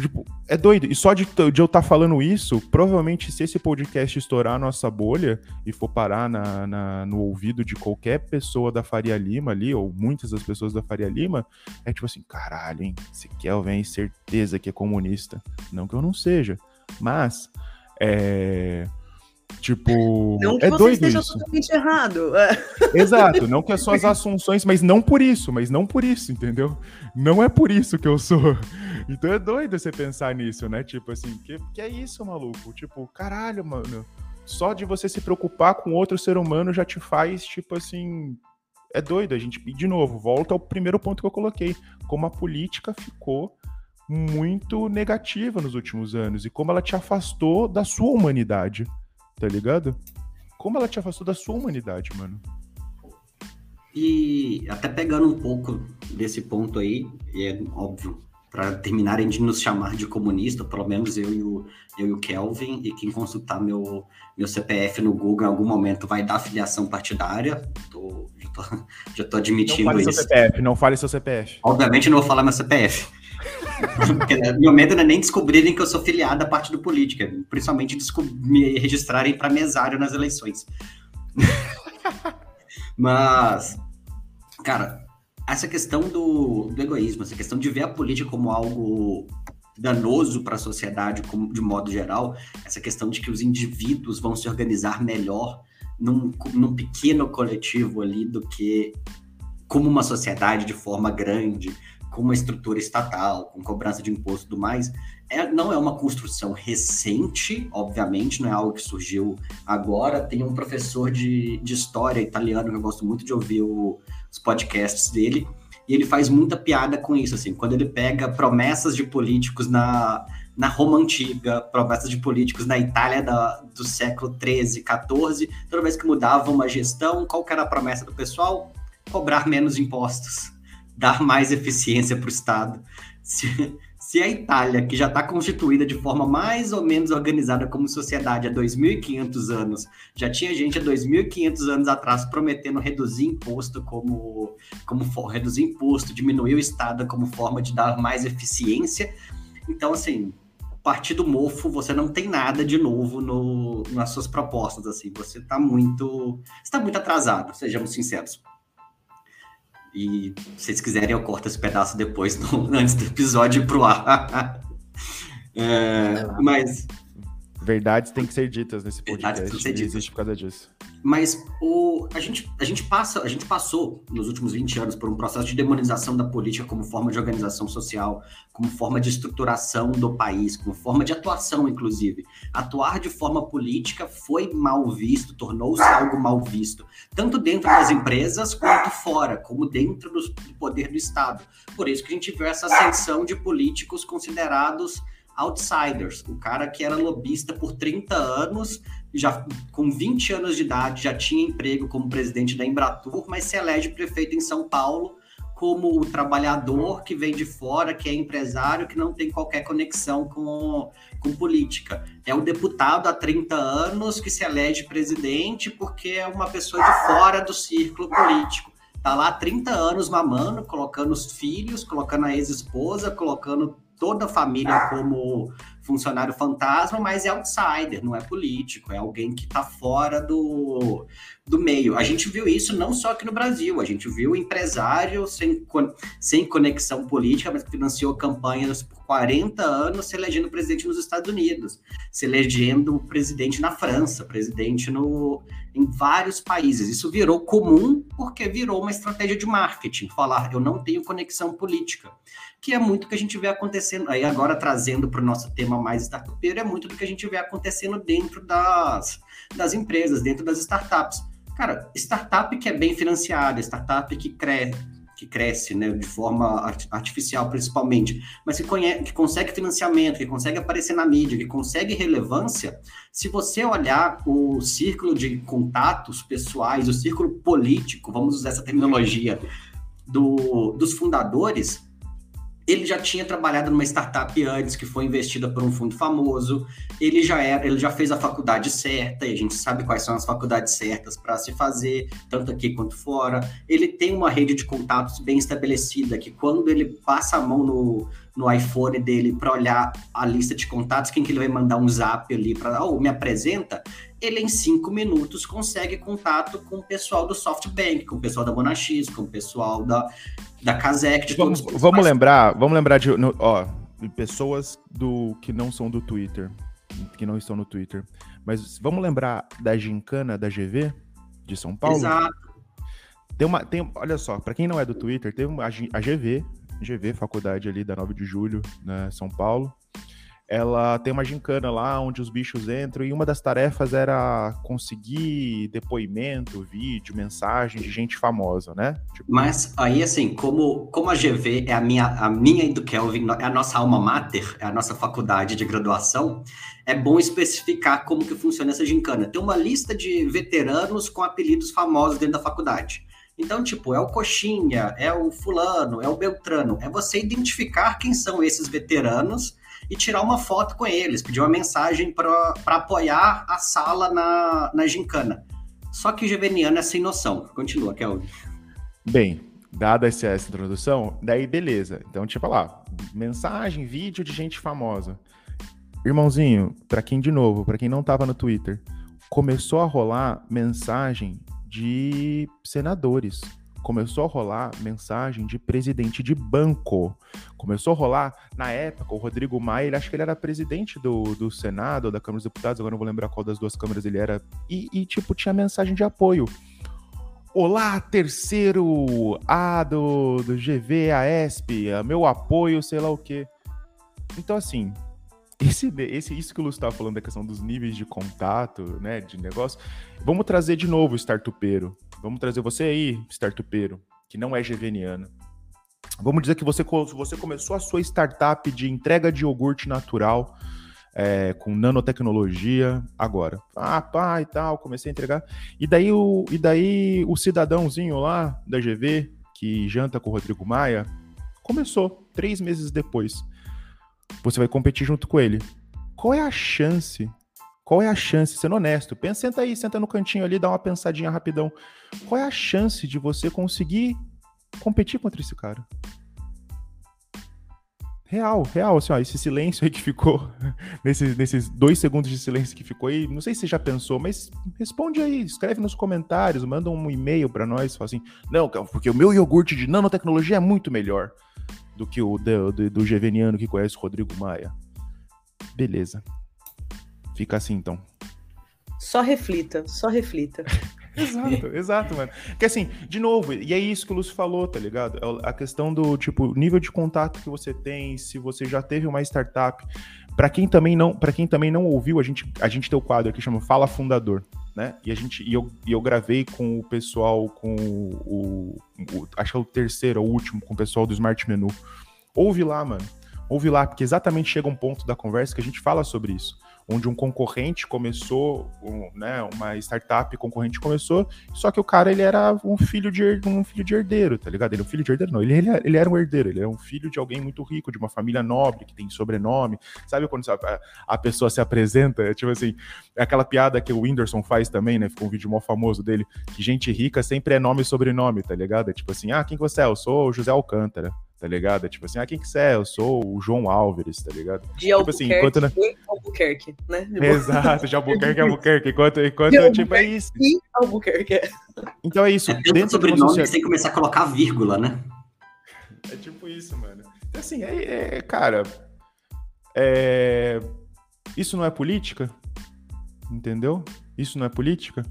Tipo, é doido. E só de, de eu estar tá falando isso, provavelmente se esse podcast estourar a nossa bolha e for parar na, na, no ouvido de qualquer pessoa da Faria Lima ali, ou muitas das pessoas da Faria Lima, é tipo assim, caralho, hein? Esse Kelvin, certeza que é comunista. Não que eu não seja, mas... É Tipo, não que é você doido esteja isso. totalmente errado. Exato, não que as suas assunções, mas não por isso, mas não por isso, entendeu? Não é por isso que eu sou. Então é doido você pensar nisso, né? Tipo assim, que, que é isso, maluco? Tipo, caralho, mano. Só de você se preocupar com outro ser humano já te faz, tipo assim. É doido, a gente. E de novo, volta ao primeiro ponto que eu coloquei. Como a política ficou muito negativa nos últimos anos e como ela te afastou da sua humanidade tá ligado? Como ela te afastou da sua humanidade, mano. E até pegando um pouco desse ponto aí, e é óbvio, para terminarem de nos chamar de comunista, pelo menos eu e o, eu e o Kelvin, e quem consultar meu, meu CPF no Google em algum momento vai dar filiação partidária. Tô, já, tô, já tô admitindo não fale isso. Seu CPF, não fale seu CPF. Obviamente não vou falar meu CPF. Meu medo não é nem descobrirem que eu sou filiado a partido político, é principalmente me registrarem para mesário nas eleições. Mas, cara, essa questão do, do, egoísmo, essa questão de ver a política como algo danoso para a sociedade como, de modo geral, essa questão de que os indivíduos vão se organizar melhor num, num pequeno coletivo ali do que como uma sociedade de forma grande, com uma estrutura estatal, com cobrança de imposto e tudo mais, é, não é uma construção recente, obviamente, não é algo que surgiu agora. Tem um professor de, de história italiano que eu gosto muito de ouvir o, os podcasts dele, e ele faz muita piada com isso, assim, quando ele pega promessas de políticos na, na Roma Antiga, promessas de políticos na Itália da, do século 13, 14, toda vez que mudava uma gestão, qual era a promessa do pessoal? Cobrar menos impostos dar mais eficiência para o Estado. Se, se a Itália, que já está constituída de forma mais ou menos organizada como sociedade há 2.500 anos, já tinha gente há 2.500 anos atrás prometendo reduzir imposto como, como reduzir imposto, diminuir o Estado como forma de dar mais eficiência. Então, assim, partido mofo, você não tem nada de novo no, nas suas propostas, assim, você está muito, está muito atrasado, sejamos sinceros. E se vocês quiserem, eu corto esse pedaço depois, no, antes do episódio ir pro ar. é, mas. Verdades têm que ser ditas nesse podcast. Verdades têm que ser ditas. Existe por causa disso. Mas o, a, gente, a, gente passa, a gente passou nos últimos 20 anos por um processo de demonização da política como forma de organização social, como forma de estruturação do país, como forma de atuação, inclusive. Atuar de forma política foi mal visto, tornou-se algo mal visto, tanto dentro das empresas quanto fora, como dentro do poder do Estado. Por isso que a gente viu essa ascensão de políticos considerados outsiders, o cara que era lobista por 30 anos, já com 20 anos de idade, já tinha emprego como presidente da Embratur, mas se elege prefeito em São Paulo como o trabalhador que vem de fora, que é empresário, que não tem qualquer conexão com, com política. É o deputado há 30 anos que se elege presidente porque é uma pessoa de fora do círculo político. Tá lá há 30 anos mamando, colocando os filhos, colocando a ex-esposa, colocando toda a família como funcionário fantasma, mas é outsider, não é político, é alguém que está fora do, do meio. A gente viu isso não só aqui no Brasil, a gente viu empresário sem, sem conexão política, mas que financiou campanhas por 40 anos se elegendo presidente nos Estados Unidos, se elegendo presidente na França, presidente no, em vários países. Isso virou comum porque virou uma estratégia de marketing, falar eu não tenho conexão política que é muito que a gente vê acontecendo, aí agora trazendo para o nosso tema mais startupeiro, é muito do que a gente vê acontecendo dentro das, das empresas, dentro das startups. Cara, startup que é bem financiada, startup que cresce, que cresce né, de forma artificial principalmente, mas que, conhece, que consegue financiamento, que consegue aparecer na mídia, que consegue relevância, se você olhar o círculo de contatos pessoais, o círculo político, vamos usar essa terminologia, do, dos fundadores, ele já tinha trabalhado numa startup antes que foi investida por um fundo famoso. Ele já era, ele já fez a faculdade certa, e a gente sabe quais são as faculdades certas para se fazer, tanto aqui quanto fora. Ele tem uma rede de contatos bem estabelecida, que quando ele passa a mão no, no iPhone dele para olhar a lista de contatos, quem que ele vai mandar um zap ali para, oh, me apresenta, ele em cinco minutos consegue contato com o pessoal do SoftBank, com o pessoal da Monax, com o pessoal da, da Kazek, de vamos, todos vamos lembrar, vamos lembrar de, ó, de pessoas do que não são do Twitter, que não estão no Twitter. Mas vamos lembrar da gincana da GV de São Paulo? Exato. Tem uma, tem, olha só, para quem não é do Twitter, teve uma, a GV, GV, faculdade ali da 9 de julho, né, São Paulo. Ela tem uma gincana lá onde os bichos entram e uma das tarefas era conseguir depoimento, vídeo, mensagem de gente famosa, né? Tipo... Mas aí, assim, como, como a GV é a minha, a minha e do Kelvin, é a nossa alma mater, é a nossa faculdade de graduação, é bom especificar como que funciona essa gincana. Tem uma lista de veteranos com apelidos famosos dentro da faculdade. Então, tipo, é o Coxinha, é o Fulano, é o Beltrano. É você identificar quem são esses veteranos e tirar uma foto com eles, pedir uma mensagem para apoiar a sala na, na gincana. Só que o Geveniano é sem noção. Continua, Kelvin. Bem, dada essa, introdução, daí beleza. Então, tipo lá, mensagem, vídeo de gente famosa. Irmãozinho, para quem de novo, para quem não tava no Twitter, começou a rolar mensagem de senadores. Começou a rolar mensagem de presidente de banco. Começou a rolar, na época, o Rodrigo Maia, ele acho que ele era presidente do, do Senado, da Câmara dos Deputados, agora não vou lembrar qual das duas câmaras ele era. E, e tipo, tinha mensagem de apoio. Olá, terceiro A do, do GV, a ESP, meu apoio, sei lá o quê. Então, assim, esse, esse, isso que o Lúcio estava falando da questão dos níveis de contato, né, de negócio, vamos trazer de novo o startupeiro. Vamos trazer você aí, startupeiro, que não é geveniano. Vamos dizer que você, você começou a sua startup de entrega de iogurte natural é, com nanotecnologia agora. Ah, pá e tal, comecei a entregar. E daí o, e daí o cidadãozinho lá da GV, que janta com o Rodrigo Maia, começou três meses depois. Você vai competir junto com ele. Qual é a chance? Qual é a chance, sendo honesto? Pensa, senta aí, senta no cantinho ali, dá uma pensadinha rapidão. Qual é a chance de você conseguir competir contra esse cara? Real, real, assim, ó, esse silêncio aí que ficou, nesses, nesses dois segundos de silêncio que ficou aí, não sei se você já pensou, mas responde aí, escreve nos comentários, manda um e-mail para nós, fala assim, não, porque o meu iogurte de nanotecnologia é muito melhor do que o do, do, do Geveniano que conhece o Rodrigo Maia. Beleza. Fica assim, então. Só reflita, só reflita. exato, exato, mano. Que assim, de novo, e é isso que o Lúcio falou, tá ligado? É a questão do, tipo, nível de contato que você tem, se você já teve uma startup. Para quem também não, para quem também não ouviu, a gente, a gente tem o quadro aqui chama Fala Fundador, né? E a gente, e eu, e eu gravei com o pessoal, com o, o, acho que é o terceiro, o último, com o pessoal do Smart Menu. Ouve lá, mano. Ouve lá, porque exatamente chega um ponto da conversa que a gente fala sobre isso onde um concorrente começou, um, né, uma startup concorrente começou, só que o cara ele era um filho de um filho de herdeiro, tá ligado? Ele é um filho de herdeiro, não, ele, ele, ele era um herdeiro, ele é um filho de alguém muito rico, de uma família nobre, que tem sobrenome, sabe quando a, a pessoa se apresenta, é tipo assim, é aquela piada que o Whindersson faz também, né, ficou um vídeo mó famoso dele, que gente rica sempre é nome e sobrenome, tá ligado? É tipo assim, ah, quem que você é? Eu sou o José Alcântara tá ligado? É tipo assim, ah, quem que você é? Eu sou o João Álvares, tá ligado? De tipo assim, enquanto... Albuquerque, né? Exato, de Albuquerque, Albuquerque, enquanto, enquanto de tipo, é isso. E Albuquerque. Então é isso. É dentro sobrenome sociedade... que tem que começar a colocar vírgula, né? É tipo isso, mano. Então, assim, é, é cara, é... isso não é política? Entendeu? Isso não é política?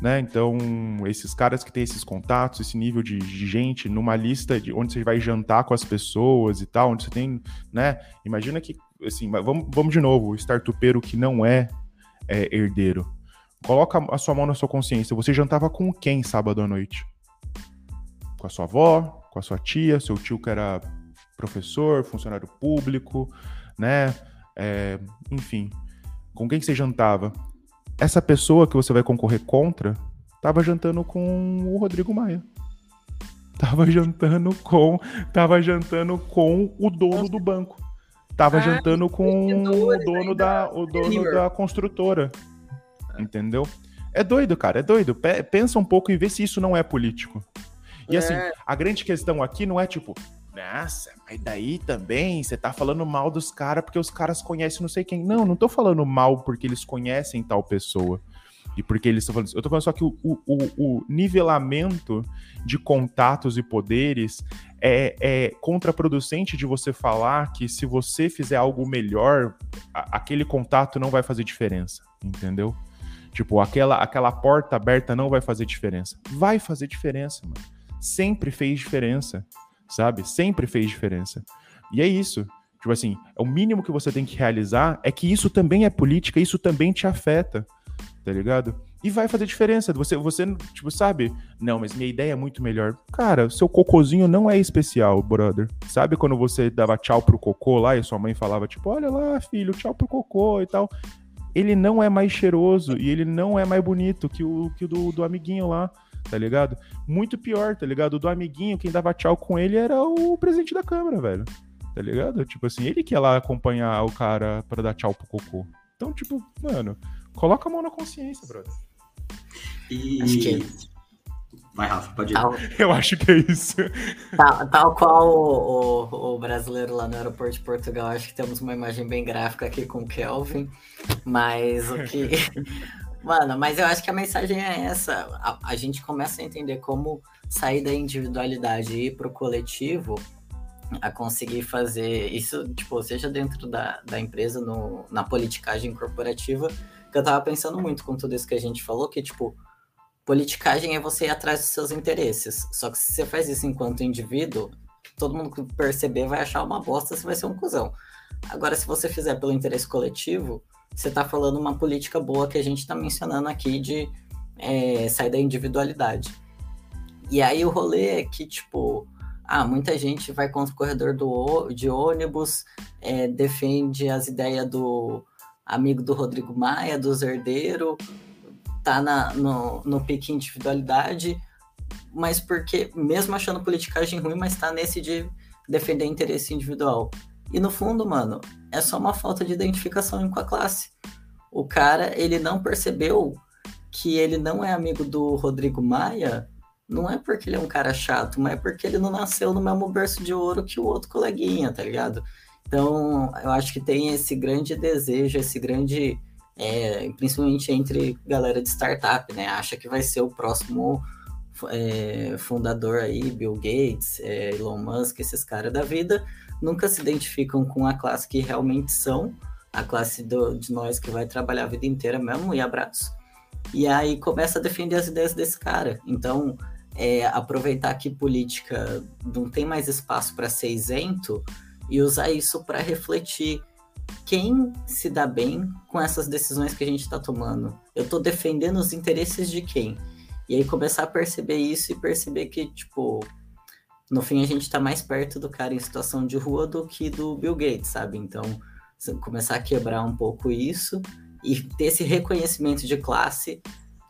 Né? Então, esses caras que têm esses contatos, esse nível de, gente numa lista de onde você vai jantar com as pessoas e tal, onde você tem, né? Imagina que, assim, vamos, vamos de novo, o startupeiro que não é, é herdeiro. Coloca a sua mão na sua consciência. Você jantava com quem sábado à noite? Com a sua avó, com a sua tia, seu tio que era professor, funcionário público, né? É, enfim, com quem você jantava? Essa pessoa que você vai concorrer contra tava jantando com o Rodrigo Maia. Tava jantando com, tava jantando com o dono do banco. Tava ah, jantando com o dono da, o dono da construtora. Entendeu? É doido, cara, é doido. Pensa um pouco e vê se isso não é político. E assim, é. a grande questão aqui não é tipo, nossa, mas daí também você tá falando mal dos caras porque os caras conhecem não sei quem. Não, não tô falando mal porque eles conhecem tal pessoa. E porque eles estão falando. Eu tô falando só que o, o, o, nivelamento de contatos e poderes é, é contraproducente de você falar que se você fizer algo melhor, a, aquele contato não vai fazer diferença. Entendeu? Tipo, aquela, aquela porta aberta não vai fazer diferença. Vai fazer diferença, mano. Sempre fez diferença sabe? Sempre fez diferença. E é isso. Tipo assim, o mínimo que você tem que realizar é que isso também é política, isso também te afeta, tá ligado? E vai fazer diferença. Você, você, tipo, sabe? Não, mas minha ideia é muito melhor. Cara, seu cocôzinho não é especial, brother. Sabe quando você dava tchau pro cocô lá e sua mãe falava, tipo, olha lá, filho, tchau pro cocô e tal. Ele não é mais cheiroso e ele não é mais bonito que o, que o do, do amiguinho lá tá ligado? Muito pior, tá ligado? Do amiguinho, quem dava tchau com ele era o presidente da Câmara, velho. Tá ligado? Tipo assim, ele que ia lá acompanhar o cara para dar tchau pro cocô. Então, tipo, mano, coloca a mão na consciência, brother. E. Acho que... Vai, Rafa, pode ir. Tal... Eu acho que é isso. Tal, tal qual o, o, o, brasileiro lá no aeroporto de Portugal, acho que temos uma imagem bem gráfica aqui com o Kelvin. Mas o que. Mano, mas eu acho que a mensagem é essa. A, a gente começa a entender como sair da individualidade e ir pro coletivo a conseguir fazer isso, tipo, seja dentro da, da empresa, no, na politicagem corporativa, que eu tava pensando muito com tudo isso que a gente falou, que, tipo, politicagem é você ir atrás dos seus interesses. Só que se você faz isso enquanto indivíduo, todo mundo que perceber vai achar uma bosta, você vai ser um cuzão. Agora, se você fizer pelo interesse coletivo, você tá falando uma política boa que a gente tá mencionando aqui de é, sair da individualidade. E aí o rolê é que, tipo, ah, muita gente vai contra o corredor do, de ônibus, é, defende as ideias do amigo do Rodrigo Maia, do Zerdeiro, tá na, no, no pique individualidade, mas porque, mesmo achando politicagem ruim, mas tá nesse de defender interesse individual. E no fundo, mano, é só uma falta de identificação com a classe. O cara, ele não percebeu que ele não é amigo do Rodrigo Maia não é porque ele é um cara chato, mas é porque ele não nasceu no mesmo berço de ouro que o outro coleguinha, tá ligado? Então, eu acho que tem esse grande desejo, esse grande. É, principalmente entre galera de startup, né? Acha que vai ser o próximo é, fundador aí, Bill Gates, é, Elon Musk, esses caras da vida, nunca se identificam com a classe que realmente são, a classe do, de nós que vai trabalhar a vida inteira mesmo, e abraço. E aí começa a defender as ideias desse cara. Então, é, aproveitar que política não tem mais espaço para ser isento e usar isso para refletir quem se dá bem com essas decisões que a gente está tomando. Eu estou defendendo os interesses de quem? E aí começar a perceber isso e perceber que, tipo, no fim a gente está mais perto do cara em situação de rua do que do Bill Gates, sabe? Então, começar a quebrar um pouco isso e ter esse reconhecimento de classe,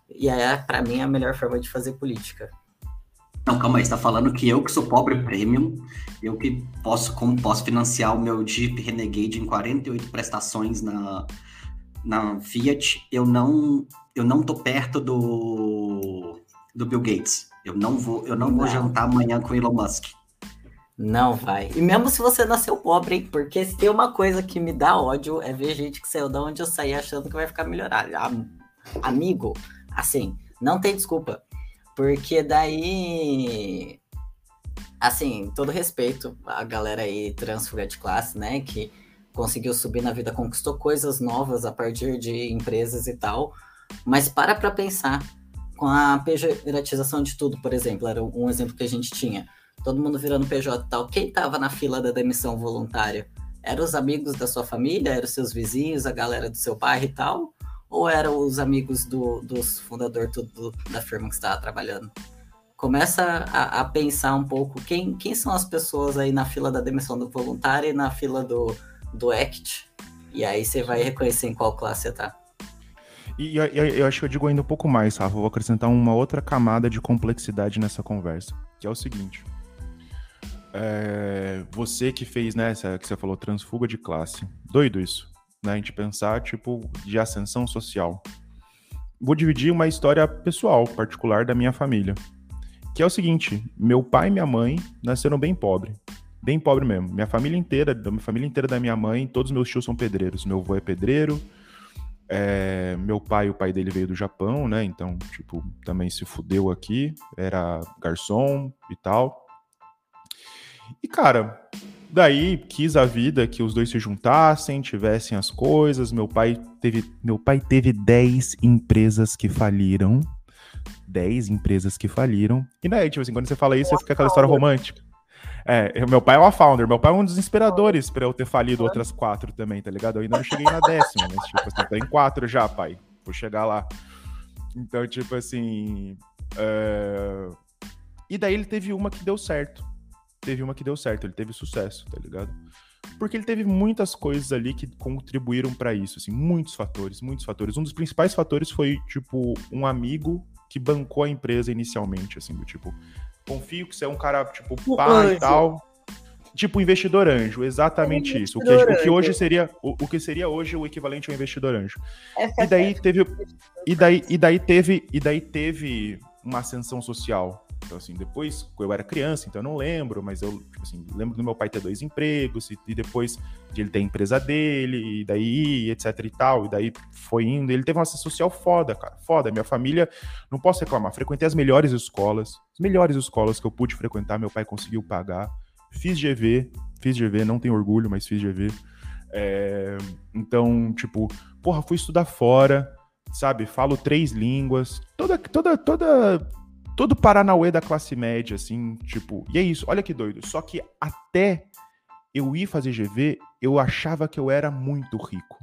e aí, para mim, é a melhor forma de fazer política. Não, calma aí, você tá falando que eu que sou pobre premium, eu que posso, como posso financiar o meu Jeep Renegade em 48 prestações na, na Fiat, eu não eu não tô perto do, do Bill Gates. Eu não vou, eu não, não. vou jantar amanhã com Elon Musk. Não vai. E mesmo se você nasceu pobre, hein? Porque se tem uma coisa que me dá ódio é ver gente que saiu da onde eu saí achando que vai ficar melhorado. Amigo, assim, não tem desculpa. Porque daí. Assim, todo respeito à galera aí transfuga de classe, né? Que conseguiu subir na vida, conquistou coisas novas a partir de empresas e tal. Mas para pra pensar. Com a pejoratização de tudo, por exemplo, era um exemplo que a gente tinha. Todo mundo virando PJ e tal. Quem tava na fila da demissão voluntária? Eram os amigos da sua família? Eram seus vizinhos, a galera do seu bairro e tal? ou eram os amigos do, dos fundador tudo, da firma que estava trabalhando? Começa a, a, pensar um pouco quem, quem são as pessoas aí na fila da demissão do voluntário e na fila do, do ACT, e aí você vai reconhecer em qual classe você tá. E eu, eu, acho que eu digo ainda um pouco mais, Rafa. vou acrescentar uma outra camada de complexidade nessa conversa, que é o seguinte. É, você que fez, né, que você falou, transfuga de classe. Doido isso né? A gente pensar, tipo, de ascensão social. Vou dividir uma história pessoal, particular da minha família. Que é o seguinte: meu pai e minha mãe nasceram bem pobre. Bem pobre mesmo. Minha família inteira, da minha família inteira da minha mãe, todos meus tios são pedreiros. Meu avô é pedreiro. É, meu pai, o pai dele veio do Japão, né? Então, tipo, também se fudeu aqui. Era garçom e tal. E, cara, Daí quis a vida que os dois se juntassem, tivessem as coisas. Meu pai teve, meu pai teve 10 empresas que faliram. 10 empresas que faliram. E daí, tipo assim, quando você fala isso, você fica aquela história romântica. É, meu pai é uma founder, meu pai é um dos inspiradores para eu ter falido outras quatro também, tá ligado? Eu ainda não cheguei na décima, mas tipo assim, tá em quatro já, pai. Vou chegar lá. Então, tipo assim. Uh... E daí ele teve uma que deu certo teve uma que deu certo, ele teve sucesso, tá ligado? Porque ele teve muitas coisas ali que contribuíram para isso, assim, muitos fatores, muitos fatores. Um dos principais fatores foi, tipo, um amigo que bancou a empresa inicialmente, assim, do tipo, confio que você é um cara, tipo, pá e tal. Tipo, investidor anjo, exatamente é isso. O que, o que, hoje seria o, o, que seria hoje o equivalente ao investidor anjo. É e daí teve e daí e daí teve e daí teve uma ascensão social. Então, assim, depois, eu era criança, então eu não lembro, mas eu, tipo assim, lembro do meu pai ter dois empregos, e, e, depois de ele ter a empresa dele, e daí, etc e tal, e daí foi indo. Ele teve uma ascensão social foda, cara, foda. Minha família, não posso reclamar, frequentei as melhores escolas, as melhores escolas que eu pude frequentar, meu pai conseguiu pagar. Fiz GV, fiz GV, não tenho orgulho, mas fiz GV. É, então, tipo, porra, fui estudar fora, sabe? Falo três línguas, toda, toda, toda, todo Paranauê da classe média, assim, tipo. E é isso, olha que doido. Só que até eu ir fazer GV, eu achava que eu era muito rico.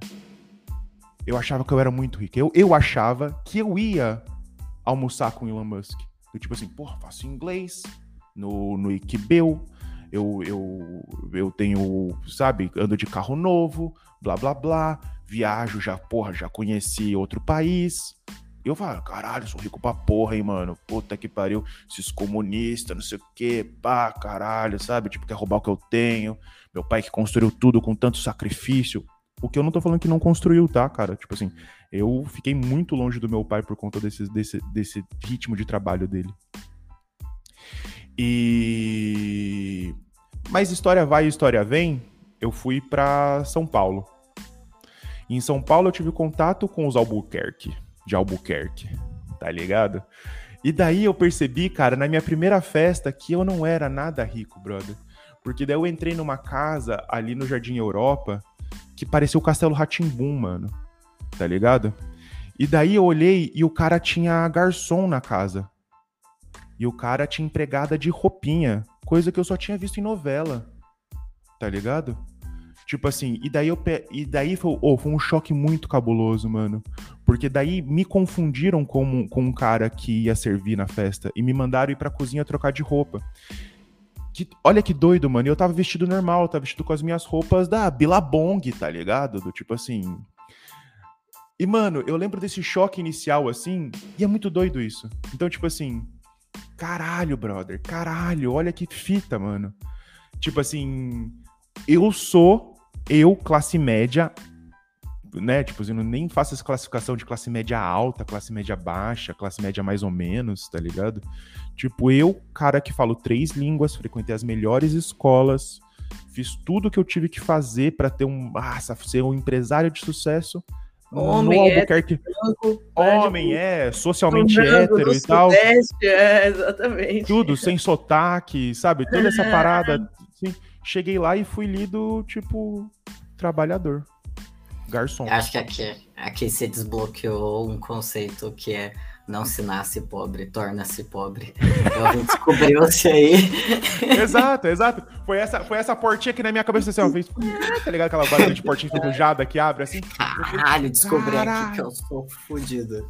Eu achava que eu era muito rico. Eu, eu achava que eu ia almoçar com Elon Musk. Eu, tipo assim, porra, faço inglês no, no Ikebeu, eu, eu, eu tenho, sabe, ando de carro novo, blá blá blá, viajo já, porra, já conheci outro país. Eu falo, caralho, sou rico pra porra, hein, mano. Puta que pariu, esses comunistas, não sei o que, pá, caralho, sabe? Tipo, quer roubar o que eu tenho. Meu pai que construiu tudo com tanto sacrifício. O que eu não tô falando que não construiu, tá, cara? Tipo assim, eu fiquei muito longe do meu pai por conta desse, desse, desse ritmo de trabalho dele. E. Mas história vai, história vem. Eu fui para São Paulo. E em São Paulo eu tive contato com os Albuquerque, de Albuquerque, tá ligado? E daí eu percebi, cara, na minha primeira festa que eu não era nada rico, brother. Porque daí eu entrei numa casa ali no Jardim Europa que parecia o Castelo Ratimbum, mano. Tá ligado? E daí eu olhei e o cara tinha garçom na casa. E o cara tinha empregada de roupinha, coisa que eu só tinha visto em novela. Tá ligado? Tipo assim, e daí eu pe... e daí foi, oh, foi um choque muito cabuloso, mano. Porque daí me confundiram com, com um cara que ia servir na festa e me mandaram ir pra cozinha trocar de roupa. Que, olha que doido, mano. Eu tava vestido normal, tava vestido com as minhas roupas da Billabong, tá ligado? Do tipo assim. E, mano, eu lembro desse choque inicial, assim, e é muito doido isso. Então, tipo assim, Caralho, brother, caralho, olha que fita, mano. Tipo assim, eu sou, eu, classe média, né? Tipo, eu nem faço essa classificação de classe média alta, classe média baixa, classe média mais ou menos, tá ligado? Tipo, eu, cara que falo três línguas, frequentei as melhores escolas, fiz tudo que eu tive que fazer para ter um, ah, ser um empresário de sucesso Homem, no Albuquerque. Branco, homem, é, socialmente hétero e tal. É, exatamente. Tudo, sem sotaque, sabe? Toda essa parada. Assim, cheguei lá e fui lido, tipo, trabalhardor. Garçom. Acho que aqui, aqui se desbloqueou um conceito que é não se nasce pobre, torna-se pobre. Então descobriu-se aí. exato, exato. Foi essa, foi essa portinha que na minha cabeça assim, ó, fez. Tá ligado aquela barulho de portinha enferrujada que abre assim? Caralho, descobri Caralho. aqui que eu sou fodido.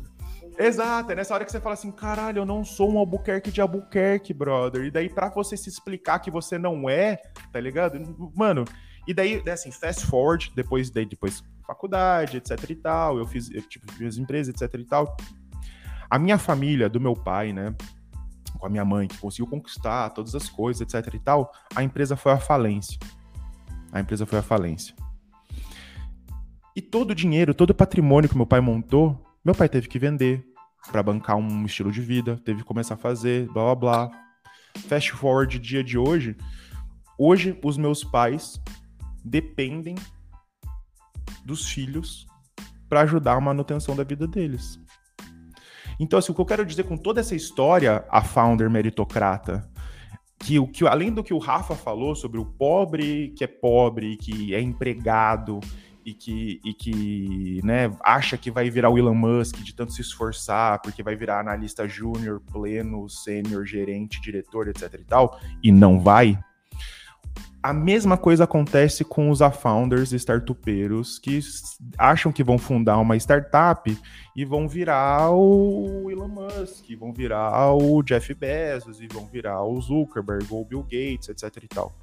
Exato, é nessa hora que você fala assim, caralho, eu não sou um Albuquerque de Albuquerque, brother. E daí, pra você se explicar que você não é, tá ligado? Mano, e daí, assim, fast forward, depois, daí, depois faculdade, etc e tal, eu fiz, eu, tipo, fiz empresas, etc e tal, a minha família, do meu pai, né? Com a minha mãe, que conseguiu conquistar todas as coisas, etc e tal, a empresa foi à falência. A empresa foi à falência. E todo o dinheiro, todo o patrimônio que meu pai montou, meu pai teve que vender para bancar um estilo de vida, teve que começar a fazer, blá blá blá. Fast forward dia de hoje, hoje os meus pais dependem dos filhos para ajudar a manutenção da vida deles. Então, assim, o que eu quero dizer com toda essa história, a founder meritocrata, que o que além do que o Rafa falou sobre o pobre que é pobre, que é empregado e que, e que né, acha que vai virar o Elon Musk de tanto se esforçar, porque vai virar analista júnior, pleno, sênior, gerente, diretor, etc e tal, e não vai, a mesma coisa acontece com os founders startupeiros que acham que vão fundar uma startup e vão virar o Elon Musk, vão virar o Jeff Bezos e vão virar o Zuckerberg ou o Bill Gates, etc e tal.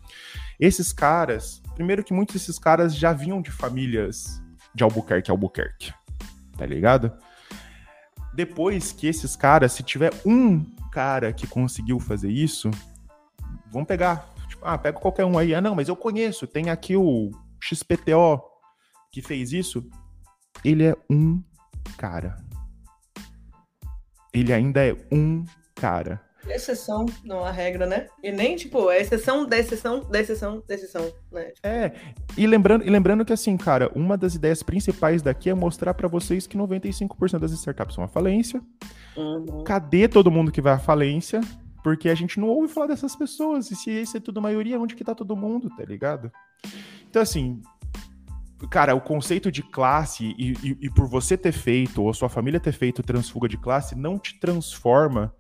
Esses caras, primeiro que muitos desses caras já vinham de famílias de Albuquerque Albuquerque, tá ligado? depois que esses caras, se tiver um cara que conseguiu fazer isso, vamos pegar. Tipo, ah, pega qualquer um aí. Ah, não, mas eu conheço. Tem aqui o XPTO que fez isso. Ele é um cara. Ele ainda é um cara. Exceção, não há regra, né? E nem, tipo, é exceção da exceção da exceção da exceção, né? É, e lembrando, e lembrando que, assim, cara, uma das ideias principais daqui é mostrar para vocês que 95% das startups são a falência. Uhum. Cadê todo mundo que vai à falência? Porque a gente não ouve falar dessas pessoas. E se esse é tudo maioria, onde que tá todo mundo, tá ligado? Então, assim, cara, o conceito de classe e, e, e, por você ter feito, ou sua família ter feito transfuga de classe, não te transforma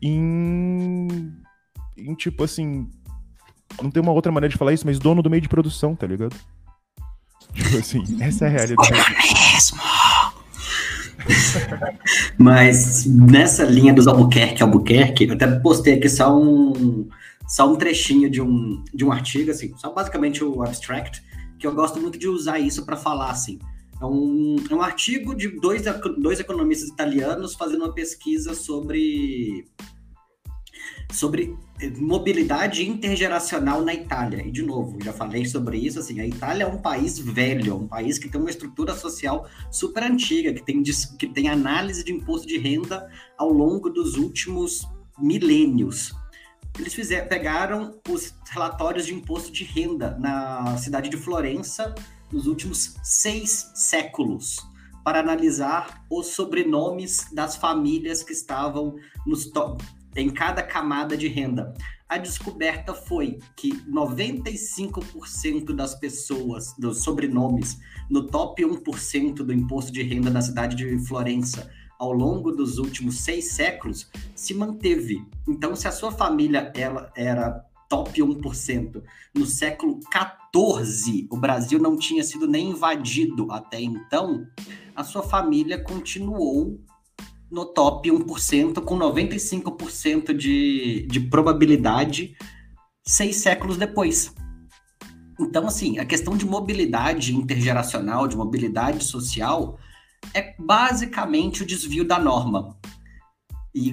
em, em tipo assim. Não tem uma outra maneira de falar isso, mas dono do meio de produção, tá ligado? Tipo assim, essa é a realidade. Mas nessa linha dos Albuquerque, Albuquerque, eu até postei aqui só um, só um trechinho de um, de um artigo, assim, só basicamente o abstract, que eu gosto muito de usar isso para falar, assim. É um, é um artigo de dois, dois economistas italianos fazendo uma pesquisa sobre, sobre mobilidade intergeracional na Itália. E, de novo, já falei sobre isso, assim, a Itália é um país velho, é um país que tem uma estrutura social super antiga, que tem, que tem análise de imposto de renda ao longo dos últimos milênios. Eles fizeram, pegaram os relatórios de imposto de renda na cidade de Florença nos últimos seis séculos para analisar os sobrenomes das famílias que estavam nos em cada camada de renda. A descoberta foi que 95% das pessoas, dos sobrenomes, no top 1% do imposto de renda da cidade de Florença, ao longo dos últimos seis séculos, se manteve. Então, se a sua família ela era top 1%. No século XIV, o Brasil não tinha sido nem invadido até então, a sua família continuou no top 1%, com 95% de, de probabilidade, seis séculos depois. Então, assim, a questão de mobilidade intergeracional, de mobilidade social, é basicamente o desvio da norma. E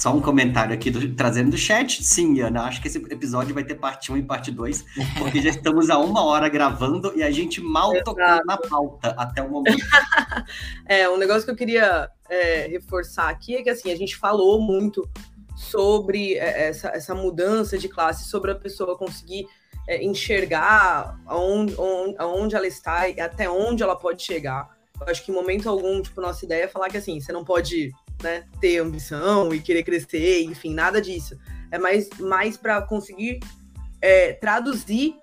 só um comentário aqui do, trazendo do chat. Sim, Ana, acho que esse episódio vai ter parte 1 e parte 2, porque já estamos há uma hora gravando e a gente mal Exato. tocou na pauta até o momento. é, um negócio que eu queria é, reforçar aqui é que assim, a gente falou muito sobre é, essa, essa mudança de classe, sobre a pessoa conseguir é, enxergar aonde, onde, aonde ela está e até onde ela pode chegar. Eu acho que em momento algum, tipo, nossa ideia é falar que assim, você não pode né, ter ambição e querer crescer, enfim, nada disso. É mais, mais para conseguir é, traduzir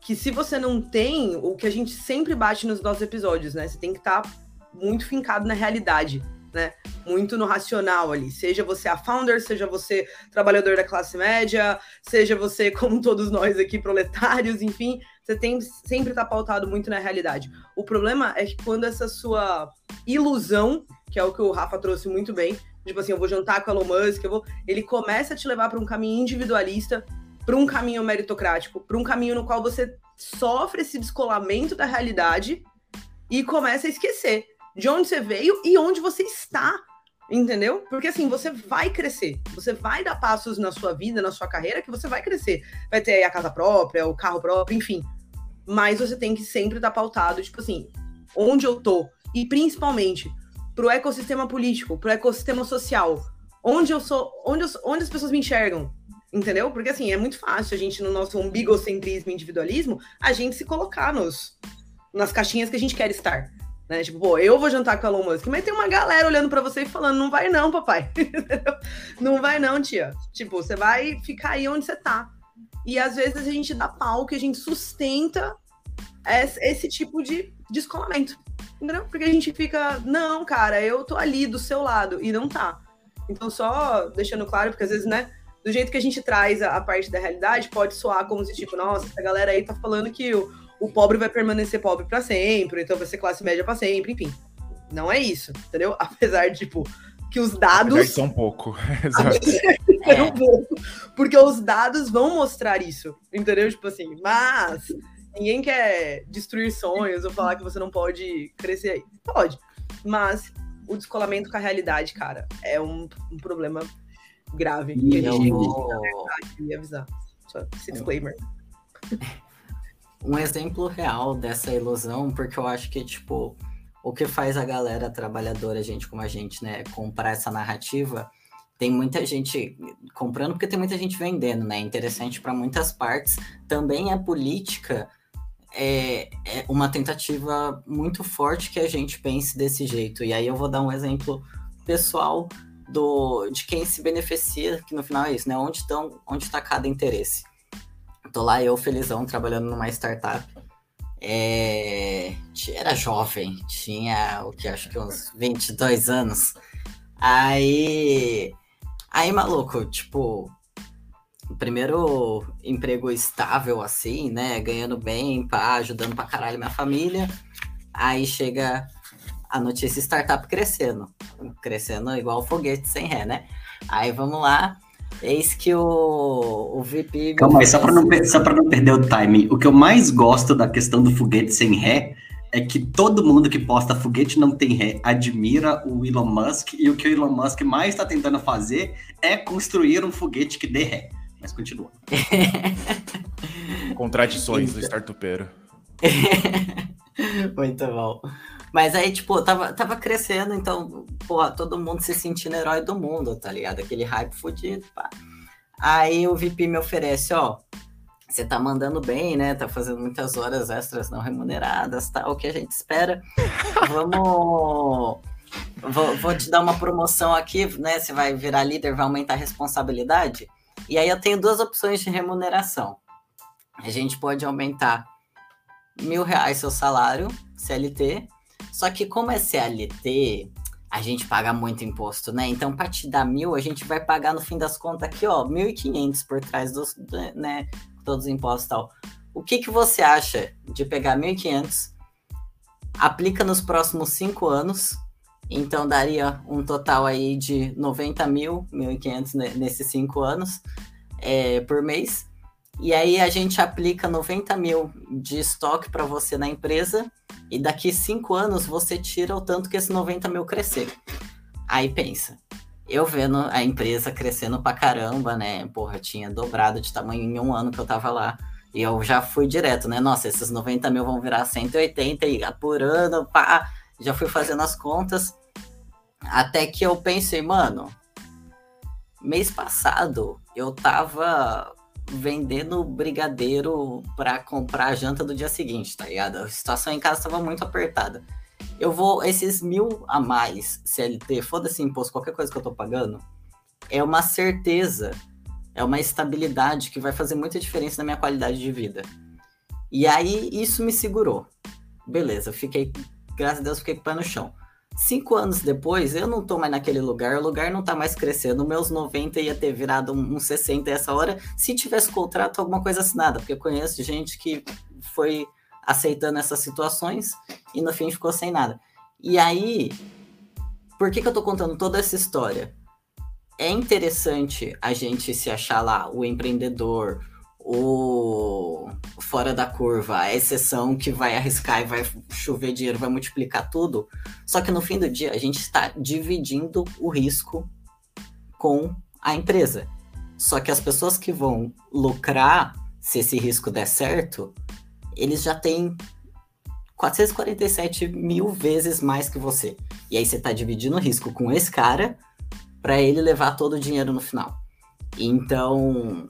que se você não tem o que a gente sempre bate nos nossos episódios, né? Você tem que estar tá muito fincado na realidade, né? Muito no racional ali. Seja você a founder, seja você trabalhador da classe média, seja você, como todos nós aqui, proletários, enfim, você tem sempre tá pautado muito na realidade. O problema é que quando essa sua ilusão que é o que o Rafa trouxe muito bem. Tipo assim, eu vou jantar com o Elon Musk, eu vou... ele começa a te levar para um caminho individualista, para um caminho meritocrático, para um caminho no qual você sofre esse descolamento da realidade e começa a esquecer de onde você veio e onde você está. Entendeu? Porque assim, você vai crescer, você vai dar passos na sua vida, na sua carreira, que você vai crescer. Vai ter a casa própria, o carro próprio, enfim. Mas você tem que sempre estar pautado, tipo assim, onde eu tô. E principalmente, para o ecossistema político, para o ecossistema social. Onde eu sou, onde, eu, onde as pessoas me enxergam, entendeu? Porque assim, é muito fácil a gente, no nosso umbigocentrismo e individualismo, a gente se colocar nos, nas caixinhas que a gente quer estar. Né? Tipo, pô, eu vou jantar com a Elon Musk, mas tem uma galera olhando para você e falando, não vai não, papai. não vai não, tia. Tipo, você vai ficar aí onde você tá. E às vezes a gente dá pau que a gente sustenta esse, esse tipo de descolamento. Entendeu? Porque a gente fica, não, cara, eu tô ali do seu lado, e não tá. Então, só deixando claro, porque às vezes, né, do jeito que a gente traz a, a parte da realidade, pode soar como se, tipo, nossa, essa galera aí tá falando que o, o pobre vai permanecer pobre para sempre, então vai ser classe média para sempre, enfim. Não é isso, entendeu? Apesar de, tipo, que os dados. Apesar de ser um pouco. é. um pouco. Porque os dados vão mostrar isso, entendeu? Tipo assim, mas Ninguém quer destruir sonhos ou falar que você não pode crescer aí. Pode. Mas o descolamento com a realidade, cara, é um, um problema grave. E a gente tem que avisar. Só esse disclaimer. um exemplo real dessa ilusão, porque eu acho que, tipo, o que faz a galera trabalhadora, gente como a gente, né, comprar essa narrativa, tem muita gente comprando porque tem muita gente vendendo, né? Interessante para muitas partes. Também a política é, é uma tentativa muito forte que a gente pense desse jeito. E aí eu vou dar um exemplo pessoal do de quem se beneficia, que no final é isso, né? Onde estão, onde está cada interesse. Tô lá eu felizão trabalhando numa startup. É, Era jovem, tinha o que acho que uns 22 anos. Aí, aí maluco, tipo, primeiro emprego estável assim, né, ganhando bem, pá, ajudando pra caralho minha família. Aí chega a notícia startup crescendo, crescendo igual foguete sem ré, né? Aí vamos lá, eis que o, o VP. Calma aí, só pra, não, só pra não perder o timing. O que eu mais gosto da questão do foguete sem ré é que todo mundo que posta foguete não tem ré admira o Elon Musk e o que o Elon Musk mais está tentando fazer é construir um foguete que dê ré. Mas continua. Contradições do startupeiro. Muito bom. Mas aí, tipo, tava, tava crescendo, então, pô, todo mundo se sentindo herói do mundo, tá ligado? Aquele hype fudido, pá. Aí o VP me oferece, ó, você tá mandando bem, né? Tá fazendo muitas horas extras não remuneradas, tal, o que a gente espera. Vamos... Vou, vou te dar uma promoção aqui, né? Você vai virar líder, vai aumentar a responsabilidade. E aí eu tenho duas opções de remuneração. A gente pode aumentar mil reais seu salário, CLT. Só que como é CLT, a gente paga muito imposto, né? Então, para te dar mil, a gente vai pagar no fim das contas aqui, ó, 1.500 por trás dos, né, todos os impostos e tal. O que, que você acha de pegar 1.500, aplica nos próximos cinco anos, então daria um total aí de 90 mil, 1.500 ne- nesses cinco anos é, por mês. E aí a gente aplica 90 mil de estoque para você na empresa e daqui cinco anos você tira o tanto que esse 90 mil crescer. Aí pensa, eu vendo a empresa crescendo pra caramba, né? Porra, tinha dobrado de tamanho em um ano que eu tava lá. E eu já fui direto, né? Nossa, esses 90 mil vão virar 180 e apurando, pá. Já fui fazendo as contas. Até que eu pensei, mano, mês passado eu tava vendendo brigadeiro para comprar a janta do dia seguinte, tá ligado? A situação em casa estava muito apertada. Eu vou, esses mil a mais CLT, foda-se imposto, qualquer coisa que eu tô pagando, é uma certeza, é uma estabilidade que vai fazer muita diferença na minha qualidade de vida. E aí isso me segurou. Beleza, fiquei, graças a Deus, fiquei com o pé no chão. Cinco anos depois, eu não tô mais naquele lugar, o lugar não tá mais crescendo. Meus 90 ia ter virado um, um 60 essa hora, se tivesse contrato, alguma coisa assinada, porque eu conheço gente que foi aceitando essas situações e no fim ficou sem nada. E aí, por que, que eu tô contando toda essa história? É interessante a gente se achar lá o empreendedor, o fora da curva, a exceção que vai arriscar e vai chover dinheiro, vai multiplicar tudo. Só que no fim do dia a gente está dividindo o risco com a empresa. Só que as pessoas que vão lucrar, se esse risco der certo, eles já têm 447 mil vezes mais que você. E aí você está dividindo o risco com esse cara para ele levar todo o dinheiro no final. Então,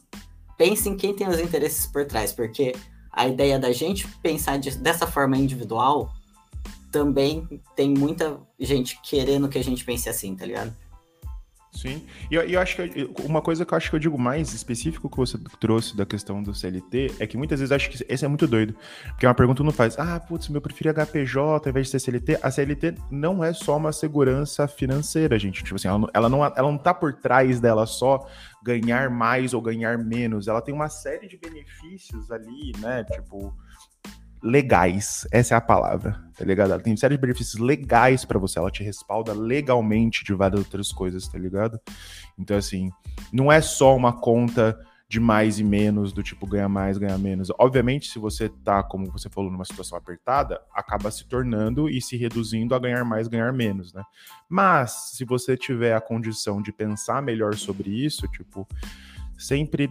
pense em quem tem os interesses por trás, porque a ideia da gente pensar de, dessa forma individual também tem muita gente querendo que a gente pense assim, tá ligado? Sim. E eu, eu acho que uma coisa que eu acho que eu digo mais específico que você trouxe da questão do CLT é que muitas vezes acho que esse é muito doido. Porque uma pergunta não faz, ah, putz, meu prefiro HPJ ao invés de ser CLT. A CLT não é só uma segurança financeira, gente. Tipo assim, ela não, ela não, ela não tá por trás dela só ganhar mais ou ganhar menos. Ela tem uma série de benefícios ali, né? Tipo, legais. Essa é a palavra, tá ligado? Ela tem série de benefícios legais pra você. Ela te respalda legalmente de várias outras coisas, tá ligado? Então, assim, não é só uma conta de mais e menos, do tipo ganhar mais, ganhar menos. Obviamente, se você tá, como você falou, numa situação apertada, acaba se tornando e se reduzindo a ganhar mais, ganhar menos, né? Mas, se você tiver a condição de pensar melhor sobre isso, tipo, sempre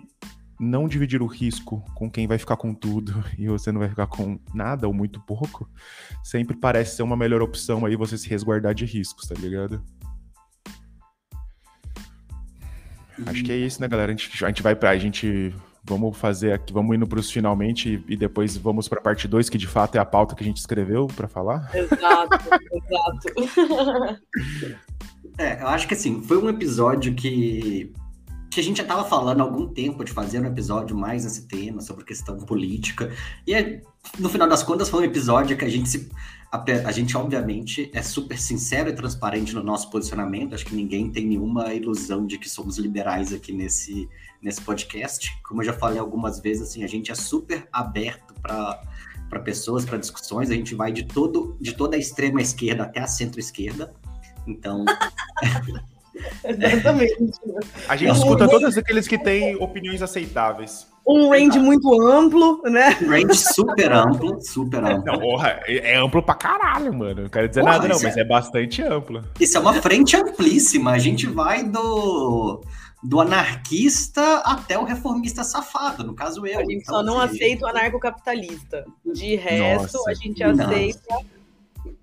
não dividir o risco com quem vai ficar com tudo e você não vai ficar com nada ou muito pouco, sempre parece ser uma melhor opção aí você se resguardar de riscos, tá ligado? Acho que é isso, né, galera? A gente, a gente vai pra. A gente. Vamos fazer aqui, vamos indo para os finalmente e depois vamos para a parte 2, que de fato é a pauta que a gente escreveu para falar. Exato, exato. É, eu acho que assim, foi um episódio que a gente já estava falando há algum tempo de fazer um episódio mais nesse tema, sobre questão política. E é, no final das contas foi um episódio que a gente se a, a, gente, obviamente, é super sincero e transparente no nosso posicionamento. Acho que ninguém tem nenhuma ilusão de que somos liberais aqui nesse, nesse podcast. Como eu já falei algumas vezes, assim, a gente é super aberto para pessoas, para discussões. A gente vai de, todo, de toda a extrema esquerda até a centro-esquerda. Então. Exatamente. A gente escuta todos aqueles que têm opiniões aceitáveis um range muito amplo, né? Range super amplo, super amplo. Não, porra, é amplo pra caralho, mano. Não quero dizer porra, nada, não, mas é... é bastante amplo. Isso é uma frente amplíssima. A gente vai do do anarquista até o reformista safado, no caso eu. A gente então, só não assim, aceita o anarcocapitalista. De resto, Nossa, a gente aceita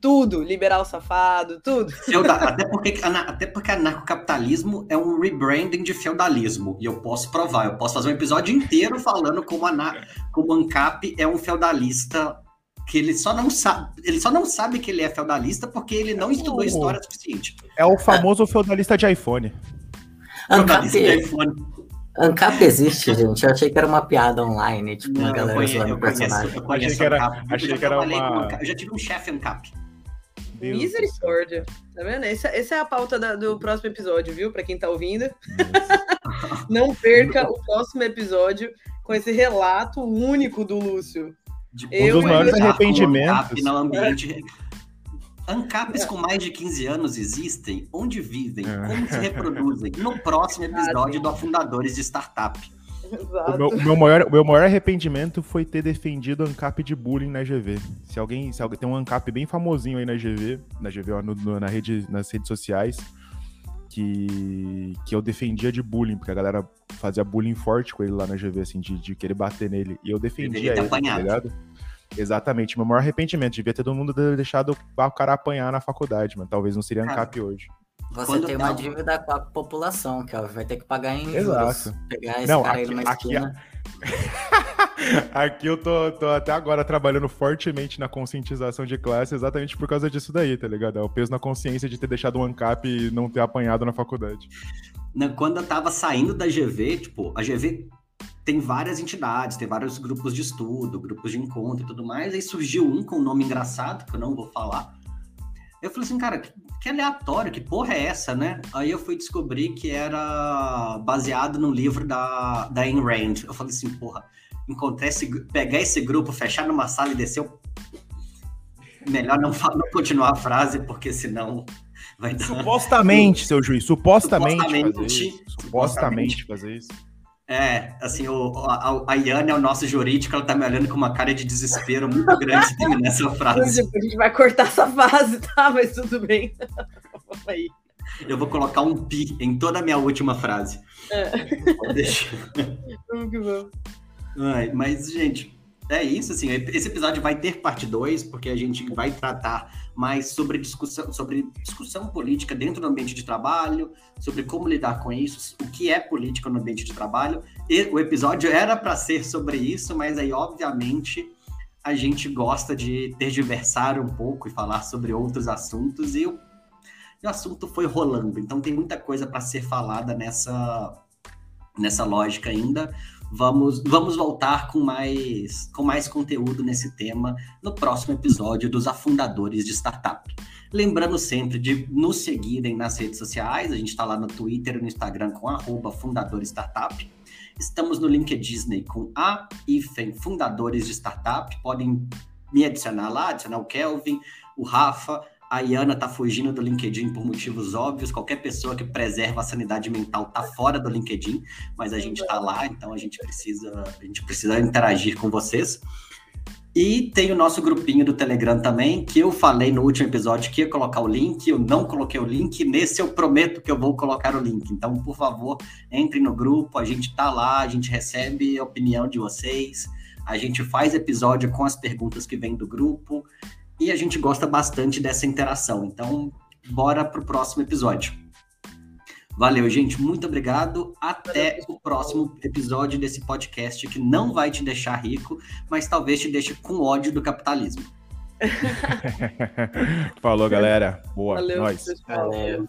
tudo, liberal safado, tudo. Feudal, até, porque, até porque anarcocapitalismo é um rebranding de feudalismo. E eu posso provar, eu posso fazer um episódio inteiro falando como, anar, como ANCAP é um feudalista que ele só não sabe, ele só não sabe que ele é feudalista porque ele não estudou história suficiente. É o famoso feudalista de iPhone. Feudalista de iPhone. Ancap existe, gente. Eu achei que era uma piada online, tipo, não, uma galera conheço, zoando o personagem. Eu, conheço achei que era, achei que era uma... Eu já tive um chefe Ancap. Misericórdia. Tá vendo? Essa, essa é a pauta da, do próximo episódio, viu? Para quem tá ouvindo. Não perca o próximo episódio com esse relato único do Lúcio. De, um dos maiores arrependimentos. No ambiente... ANCAPs é. com mais de 15 anos existem? Onde vivem? É. Como se reproduzem? No próximo episódio do Afundadores de Startup. O meu, meu, maior, o meu maior arrependimento foi ter defendido ANCAP de bullying na GV. Se alguém, se alguém tem um ANCAP bem famosinho aí na GV, na GV, ó, no, no, na rede, nas redes sociais, que, que eu defendia de bullying, porque a galera fazia bullying forte com ele lá na GV, assim, de, de querer bater nele. E eu defendia ele, tá ligado? Exatamente. Meu maior arrependimento, devia ter todo mundo deixado o cara apanhar na faculdade, mas talvez não seria ANCAP hoje. Você Quando tem uma dívida com a população, que vai ter que pagar em Exato. juros. Pegar esse Não, cara aqui, aí numa aqui, esquina. aqui eu tô, tô, até agora trabalhando fortemente na conscientização de classe exatamente por causa disso daí, tá ligado? É o peso na consciência de ter deixado um ANCAP e não ter apanhado na faculdade. Quando eu tava saindo da GV, tipo, a GV tem várias entidades, tem vários grupos de estudo, grupos de encontro e tudo mais. Aí surgiu um com um nome engraçado, que eu não vou falar. Eu falei assim, cara, que aleatório, que porra é essa, né? Aí eu fui descobrir que era baseado num livro da, da Ayn Rand. Eu falei assim, porra, encontrar esse, pegar esse grupo, fechar numa sala e descer, eu... melhor não, não continuar a frase, porque senão vai dar... Supostamente, seu juiz, supostamente, supostamente fazer isso. Supostamente fazer isso. É, assim, o, a, a Iane é o nosso jurídico, ela tá me olhando com uma cara de desespero muito grande terminar essa frase. A gente vai cortar essa fase, tá? Mas tudo bem. Aí. Eu vou colocar um pi em toda a minha última frase. É. Deixa. Vamos que vamos. Ai, mas, gente, é isso, assim, esse episódio vai ter parte 2, porque a gente vai tratar mais sobre discussão, sobre discussão política dentro do ambiente de trabalho, sobre como lidar com isso, o que é política no ambiente de trabalho. E o episódio era para ser sobre isso, mas aí, obviamente, a gente gosta de tergiversar um pouco e falar sobre outros assuntos, e o, e o assunto foi rolando. Então, tem muita coisa para ser falada nessa, nessa lógica ainda. Vamos, vamos voltar com mais, com mais conteúdo nesse tema no próximo episódio dos Afundadores de Startup. Lembrando sempre de nos seguirem nas redes sociais, a gente está lá no Twitter e no Instagram com arroba. Estamos no LinkedIn com a IFEM Fundadores de Startup. Podem me adicionar lá, adicionar o Kelvin, o Rafa, A Iana tá fugindo do LinkedIn por motivos óbvios. Qualquer pessoa que preserva a sanidade mental tá fora do LinkedIn, mas a gente tá lá, então a gente precisa, a gente precisa interagir com vocês. E tem o nosso grupinho do Telegram também, que eu falei no último episódio que ia colocar o link, eu não coloquei o link, nesse eu prometo que eu vou colocar o link. Então, por favor, entre no grupo, a gente tá lá, a gente recebe a opinião de vocês, a gente faz episódio com as perguntas que vêm do grupo e a gente gosta bastante dessa interação. Então, bora pro próximo episódio. Valeu, gente. Muito obrigado. Até o próximo episódio desse podcast que não vai te deixar rico, mas talvez te deixe com ódio do capitalismo. Falou, galera. Boa. Valeu, Nós. pessoal. Valeu.